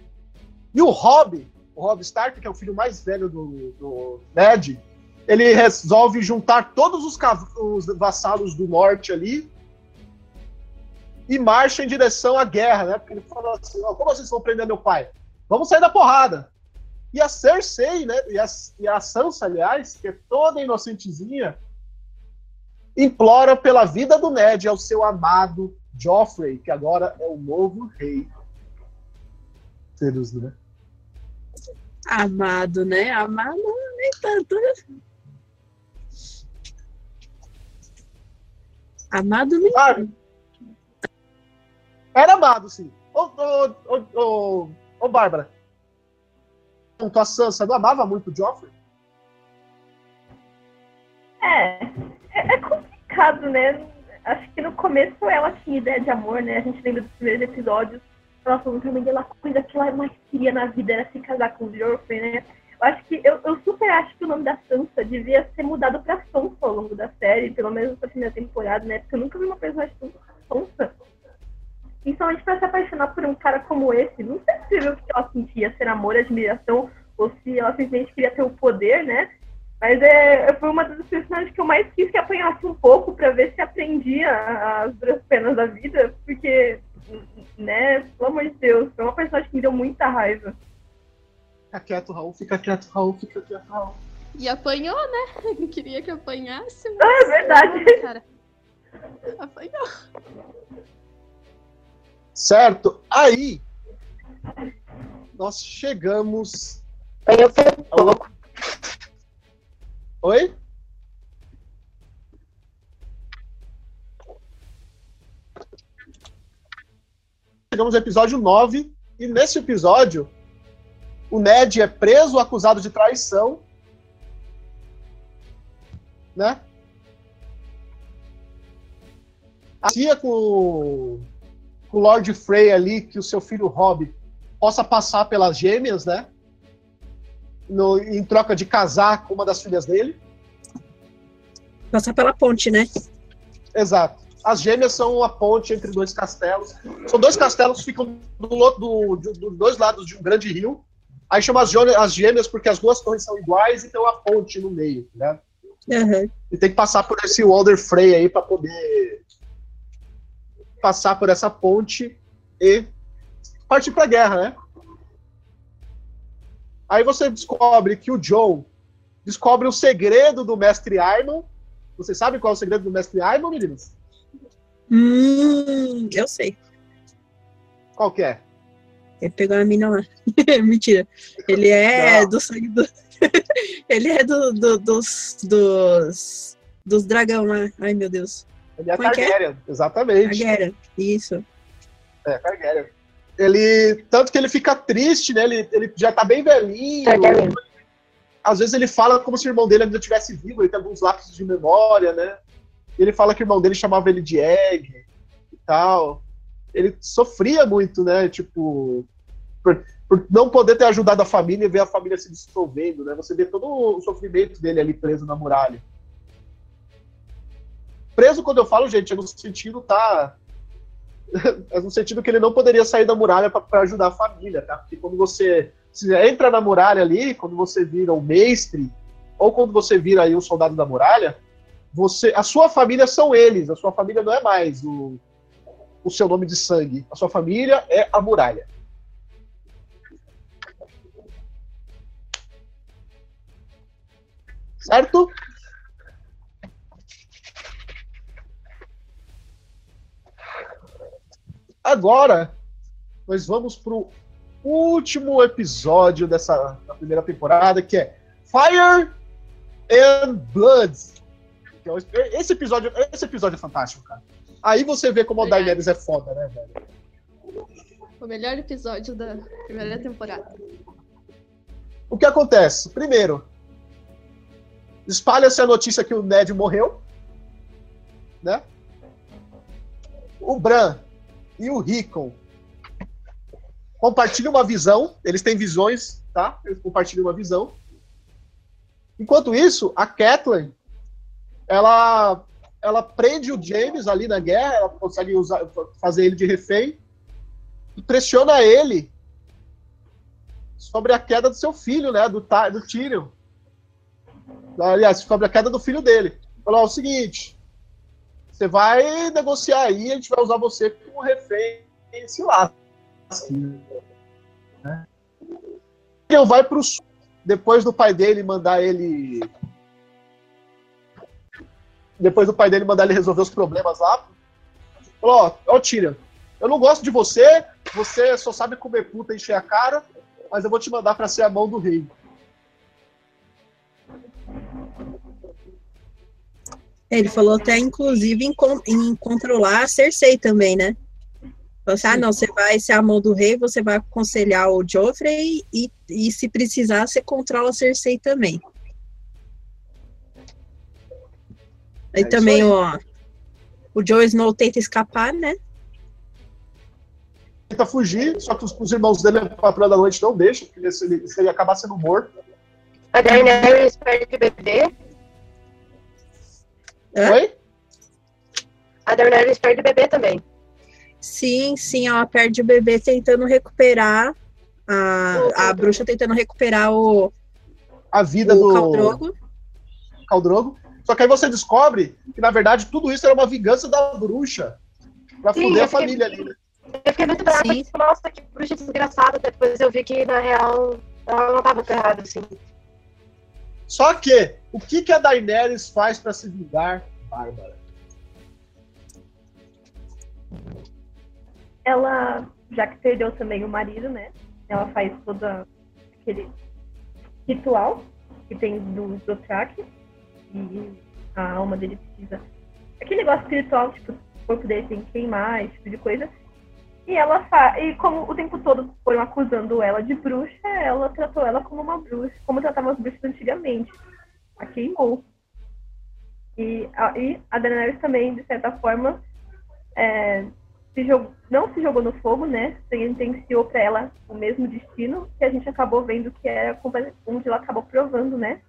E o Rob, o Rob Stark, que é o filho mais velho do, do Ned, ele resolve juntar todos os, os vassalos do norte ali e marcha em direção à guerra, né? Porque ele falou assim: como vocês vão prender meu pai? Vamos sair da porrada. E a Cersei, né? E a, e a Sansa, aliás, que é toda inocentezinha, implora pela vida do Ned ao seu amado Joffrey, que agora é o novo rei. Seres, né? Amado, né? Amado nem tanto. Né? Amado nem tanto. Era amado, sim. Ô, ô, ô, ô, ô Bárbara. A Sansa não amava muito o Joffrey? É, é, é complicado, né? Acho que no começo ela tinha ideia de amor, né? A gente lembra dos primeiros episódios. Ela falou que a coisa que ela mais queria na vida era se casar com o Joffrey, né? Eu acho que eu, eu super acho que o nome da Sansa devia ser mudado pra Sansa ao longo da série, pelo menos na primeira temporada, né? Porque eu nunca vi uma personagem tão Sansa Principalmente para se apaixonar por um cara como esse. Não sei se viu o que ela sentia, ser amor, admiração, ou se ela simplesmente queria ter o poder, né? Mas é, foi uma das personagens que eu mais quis que apanhasse um pouco para ver se aprendia as duras penas da vida, porque, né, pelo amor de Deus, foi uma personagem que me deu muita raiva. Fica quieto, Raul, fica quieto, Raul, fica quieto, Raul. E apanhou, né? *laughs* Não queria que apanhasse. Mas... Ah, é verdade. Cara, apanhou. Certo? Aí nós chegamos. Eu pouco. Oi? Chegamos ao episódio 9, e nesse episódio, o Ned é preso, acusado de traição. Né? Assim com o Lord Frey ali, que o seu filho Rob possa passar pelas gêmeas, né? No, em troca de casar com uma das filhas dele. Passar pela ponte, né? Exato. As gêmeas são a ponte entre dois castelos. São dois castelos que ficam do, do, do, dos dois lados de um grande rio. Aí chama as, as gêmeas porque as duas torres são iguais e tem uma ponte no meio, né? Uhum. E tem que passar por esse Walder Frey aí para poder passar por essa ponte e partir para a guerra, né? Aí você descobre que o Joe descobre o segredo do mestre Arnon. Você sabe qual é o segredo do mestre Arnon, meninas? Hum, eu sei. Qual que é? Ele pegou a mina lá. *laughs* Mentira. Ele é Não. do sangue do. *laughs* Ele é do, do, dos, dos. Dos dragão lá. Ai, meu Deus. Ele é é é? Targaryen, é? exatamente. Targaryen, isso. É, Targaryen. Ele, tanto que ele fica triste, né? Ele, ele já tá bem velhinho. Targaryen. Às vezes ele fala como se o irmão dele ainda estivesse vivo, ele tem alguns lapsos de memória, né? Ele fala que o irmão dele chamava ele de Egg e tal. Ele sofria muito, né? Tipo, por, por não poder ter ajudado a família e ver a família se dissolvendo, né? Você vê todo o sofrimento dele ali preso na muralha. Preso, quando eu falo, gente, é no sentido, tá? *laughs* é no sentido que ele não poderia sair da muralha para ajudar a família, tá? Porque quando você, entra na muralha ali, quando você vira o mestre, ou quando você vira aí o soldado da muralha, você, a sua família são eles, a sua família não é mais o, o seu nome de sangue. A sua família é a muralha. Certo? Agora, nós vamos para o último episódio dessa da primeira temporada, que é Fire and Blood. É esse episódio, esse episódio é fantástico, cara. Aí você vê como Verdade. a Daenerys é foda, né, velho? O melhor episódio da primeira temporada. O que acontece? Primeiro, espalha-se a notícia que o Ned morreu, né? O Bran e o Rickon compartilham uma visão, eles têm visões, tá? Eles compartilham uma visão. Enquanto isso, a Kathleen, ela ela prende o James ali na guerra, ela consegue usar, fazer ele de refém e pressiona ele sobre a queda do seu filho, né, do, do Tyrion. Aliás, sobre a queda do filho dele. Falou: o seguinte, você vai negociar aí, a gente vai usar você como refém se lasca. Né? Tyrion vai pro sul, depois do pai dele mandar ele depois do pai dele mandar ele resolver os problemas lá, falou, ó, ó Tyrion, eu não gosto de você, você só sabe comer puta e encher a cara, mas eu vou te mandar para ser a mão do rei. Ele falou até, inclusive, em, em controlar a Cersei também, né? Falou assim, ah, não, você vai ser a mão do rei, você vai aconselhar o Joffrey e, e se precisar, você controla a Cersei também. Aí é também, ó, o Joe Snow tenta escapar, né? Tenta fugir, só que os, os irmãos dele, a da noite, não deixam, porque se ele, se ele acabar sendo morto. A Daenerys perde o bebê. Oi? A Daenerys perde o bebê também. Sim, sim, ela perde o bebê tentando recuperar. A, a bruxa tentando recuperar o. A vida o do. Caldrogo. Caldrogo. Só que aí você descobre que, na verdade, tudo isso era uma vingança da bruxa. Pra Sim, foder a família ali, né? Eu fiquei muito brava. Tipo, nossa, que bruxa desgraçada. Depois eu vi que, na real, ela não tava ferrada, assim. Só que, o que, que a Daenerys faz para se vingar, Bárbara? Ela, já que perdeu também o marido, né? Ela faz todo aquele ritual que tem do Dothraki e a alma dele precisa. Aquele negócio espiritual, tipo, o corpo dele tem que queimar, esse tipo de coisa. E ela fa... e como o tempo todo foram acusando ela de bruxa, ela tratou ela como uma bruxa, como tratava as bruxas antigamente. A queimou. E a, e a Daenerys também, de certa forma, é, se jogou, não se jogou no fogo, né? Sentenciou para ela o mesmo destino que a gente acabou vendo que era onde ela acabou provando, né?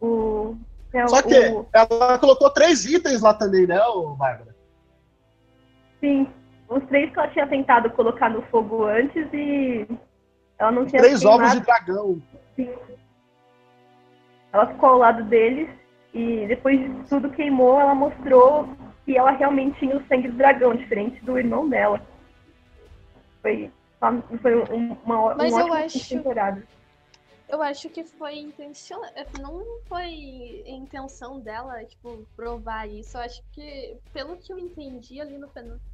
O, é Só que o... ela colocou três itens lá também, né, Bárbara? Sim, os três que ela tinha tentado colocar no fogo antes e ela não tinha. Três ovos de dragão. Sim. Ela ficou ao lado deles e depois de tudo queimou, ela mostrou que ela realmente tinha o sangue do dragão, diferente do irmão dela. Foi, foi uma, Mas eu acho... temporada. Eu acho que foi intencional. Não foi intenção dela, tipo, provar isso. Eu acho que, pelo que eu entendi ali no,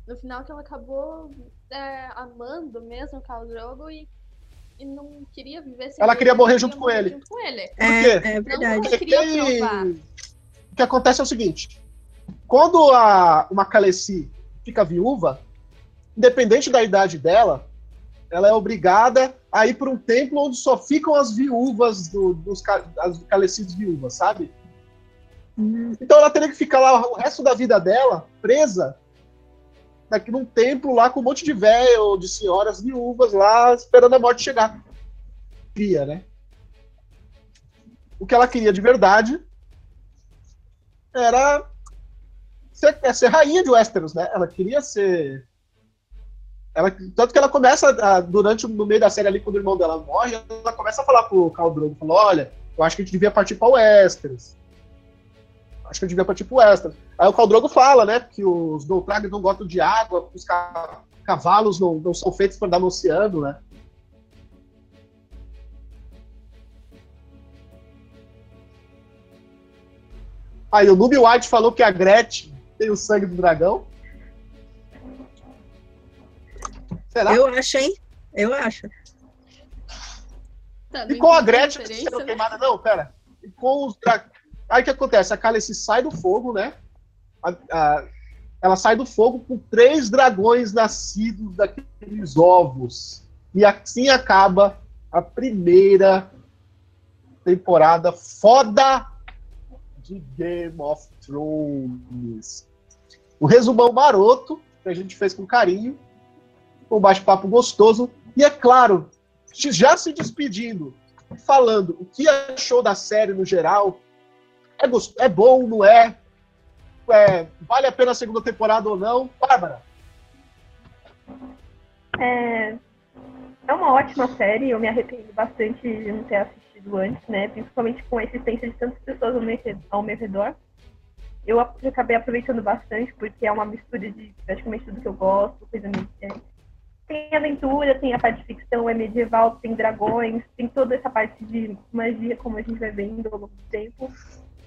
no final, que ela acabou é, amando mesmo o Khal Drogo e, e não queria viver sem Ela queria morrer junto com ele. Junto com ele. Por quê? É, é verdade. Não queria provar. O que acontece é o seguinte: quando a, uma Khaleesi fica viúva, independente da idade dela, ela é obrigada a ir para um templo onde só ficam as viúvas do, dos as calecidas viúvas, sabe? Hum. Então ela teria que ficar lá o resto da vida dela presa daqui num templo lá com um monte de velho, de senhoras viúvas lá esperando a morte chegar. Queria, né? O que ela queria de verdade era ser, é ser rainha de Westeros, né? Ela queria ser ela, tanto que ela começa, a, durante no meio da série ali, quando o irmão dela morre, ela começa a falar pro Khal Drogo, falou, olha, eu acho que a gente devia partir para Westeros. Acho que eu devia para tipo extra. Aí o Caldrogo fala, né, que os Doltrag não gostam de água, os ca cavalos não, não são feitos para andar no oceano, né? Aí o Noob White falou que a Gretchen tem o sangue do dragão. Será? Eu acho, hein? Eu acho. Tá, e com a Gretchen não sendo queimada, não, pera. E com os dragões. Aí o que acontece? A Khaleesi sai do fogo, né? A, a, ela sai do fogo com três dragões nascidos daqueles ovos. E assim acaba a primeira temporada foda de Game of Thrones. O resumão maroto que a gente fez com carinho, um bate-papo gostoso. E é claro, já se despedindo, falando o que achou da série no geral. É, gost... é bom, não é? é? Vale a pena a segunda temporada ou não? Bárbara? É, é uma ótima série, eu me arrependo bastante de não ter assistido antes, né? Principalmente com a existência de tantas pessoas ao meu, redor. Eu acabei aproveitando bastante, porque é uma mistura de praticamente tudo que eu gosto, coisa meio tem aventura, tem a parte de ficção, é medieval, tem dragões, tem toda essa parte de magia, como a gente vai vendo ao longo do tempo.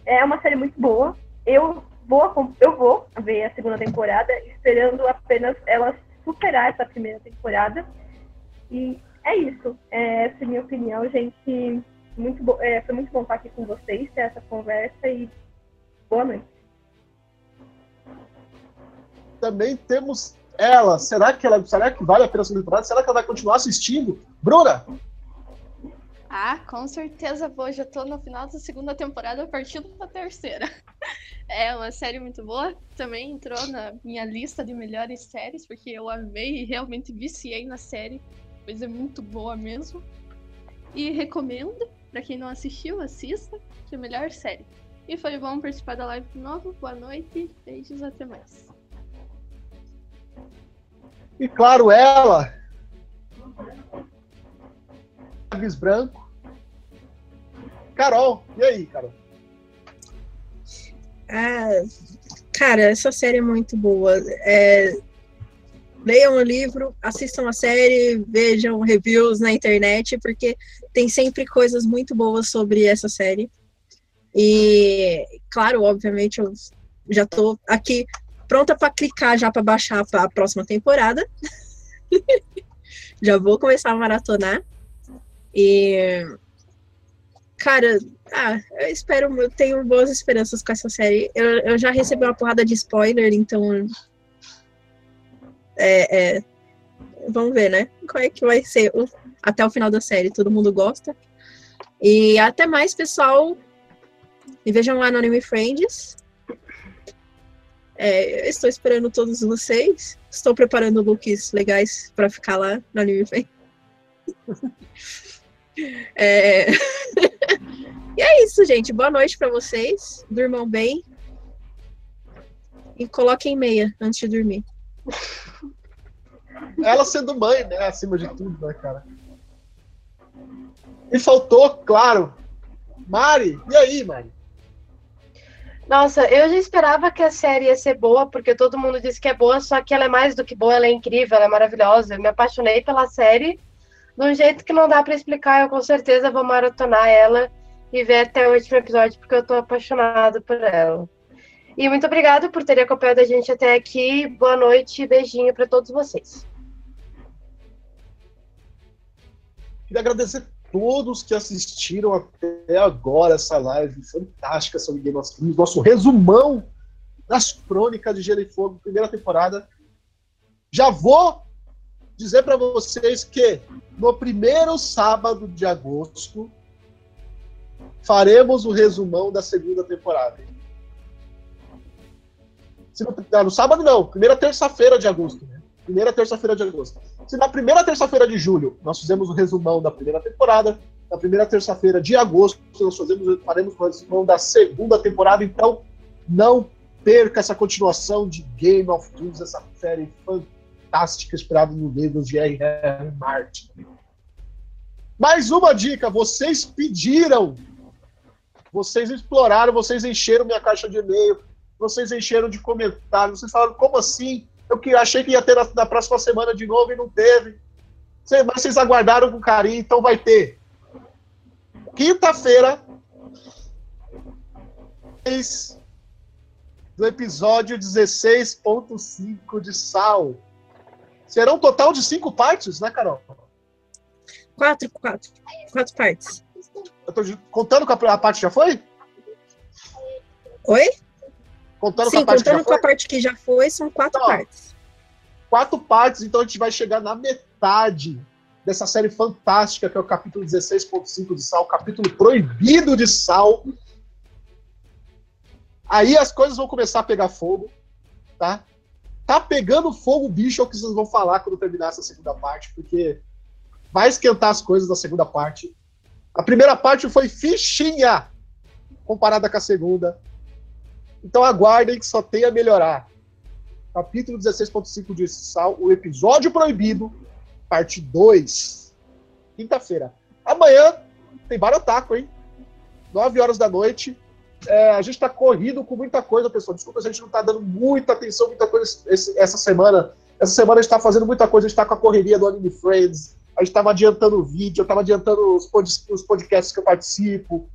É uma série muito boa. Eu vou, eu vou ver a segunda temporada, esperando apenas ela superar essa primeira temporada. E é isso. É, essa é a minha opinião, gente. Muito bo é, foi muito bom estar aqui com vocês, ter essa conversa e boa noite. Também temos ela, será que ela, será que vale a pena a segunda temporada? Será que ela vai continuar assistindo? Bruna? Ah, com certeza vou. Já tô no final da segunda temporada, partindo pra terceira. *laughs* É uma série muito boa. Também entrou na minha lista de melhores séries, porque eu amei e realmente viciei na série. Pois é muito boa mesmo. E recomendo, para quem não assistiu, assista, que é a melhor série. E foi bom participar da live de novo. Boa noite, beijos, até mais. E claro, ela. Chaves Branco. Carol, e aí, Carol? Ah, cara, essa série é muito boa. É, leiam o livro, assistam a série, vejam reviews na internet, porque tem sempre coisas muito boas sobre essa série. E, claro, obviamente, eu já estou aqui pronta para clicar já para baixar para a próxima temporada. *laughs* já vou começar a maratonar. E cara, ah, eu espero, eu tenho boas esperanças com essa série. Eu, eu já recebi uma porrada de spoiler, então é, é, vamos ver, né? Qual é que vai ser o, até o final da série? Todo mundo gosta. E até mais, pessoal. E vejam lá no Anime Friends. É, estou esperando todos vocês. Estou preparando looks legais para ficar lá no Anime Fan. *laughs* é... *laughs* e é isso, gente. Boa noite para vocês. Durmam bem. E coloquem meia antes de dormir. *laughs* Ela sendo mãe, né? Acima de tudo, né, cara? E faltou, claro, Mari. E aí, Mari? Nossa, eu já esperava que a série ia ser boa, porque todo mundo disse que é boa, só que ela é mais do que boa, ela é incrível, ela é maravilhosa. Eu me apaixonei pela série de um jeito que não dá para explicar. Eu com certeza vou maratonar ela e ver até o último episódio, porque eu tô apaixonado por ela. E muito obrigada por terem acompanhado a gente até aqui. Boa noite e beijinho para todos vocês. Queria agradecer todos que assistiram até agora essa live fantástica sobre Game of Thrones, nosso resumão das crônicas de Gelo e Fogo, primeira temporada. Já vou dizer para vocês que no primeiro sábado de agosto faremos o resumão da segunda temporada. No, no sábado não, primeira terça-feira de agosto. Né? Primeira terça-feira de agosto. Se na primeira terça-feira de julho nós fizemos o resumão da primeira temporada, na primeira terça-feira de agosto nós fazemos, faremos o resumão da segunda temporada, então não perca essa continuação de Game of Thrones, essa série fantástica esperada no livro de R.R. Martin. Mais uma dica, vocês pediram Vocês exploraram, vocês encheram minha caixa de e-mail, vocês encheram de comentários, vocês falaram, como assim? Eu que achei que ia ter na, na próxima semana de novo e não teve. Mas vocês aguardaram com carinho, então vai ter. Quinta-feira, do episódio 16.5 de Sal. Serão um total de cinco partes, né, Carol? Quatro, quatro. Quatro partes. Eu tô contando com a, a parte já foi? Oi? Contando Sim, com a parte contando que já com a foi? parte que já foi, são quatro Então, partes. Quatro partes, então a gente vai chegar na metade dessa série fantástica que é o capítulo 16.5 de Sal, capítulo proibido de Sal. Aí as coisas vão começar a pegar fogo, tá? Tá pegando fogo, bicho, é o que vocês vão falar quando terminar essa segunda parte, porque vai esquentar as coisas da segunda parte. A primeira parte foi fichinha comparada com a segunda. Então aguardem que só tem a melhorar. Capítulo 16.5 de Sal, o episódio proibido, parte 2. Quinta-feira. Amanhã tem Barotaco, hein? 9 horas da noite. É, a gente tá corrido com muita coisa, pessoal. Desculpa, a gente não tá dando muita atenção, muita coisa esse- essa semana. Essa semana a gente tá fazendo muita coisa, a gente tá com a correria do Anime Friends, a gente tava adiantando o vídeo, eu tava adiantando os, pod- os podcasts que eu participo.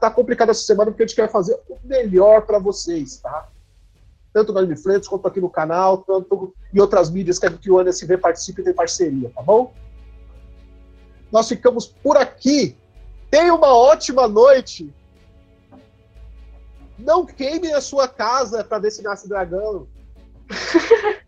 Tá complicado essa semana porque a gente quer fazer o melhor para vocês, tá? Tanto no Anime Friends quanto aqui no canal, tanto em outras mídias que, que o NSV participa e tem parceria, tá bom? Nós ficamos por aqui. Tenha uma ótima noite. Não queimem a sua casa para ver se nasce dragão. *laughs*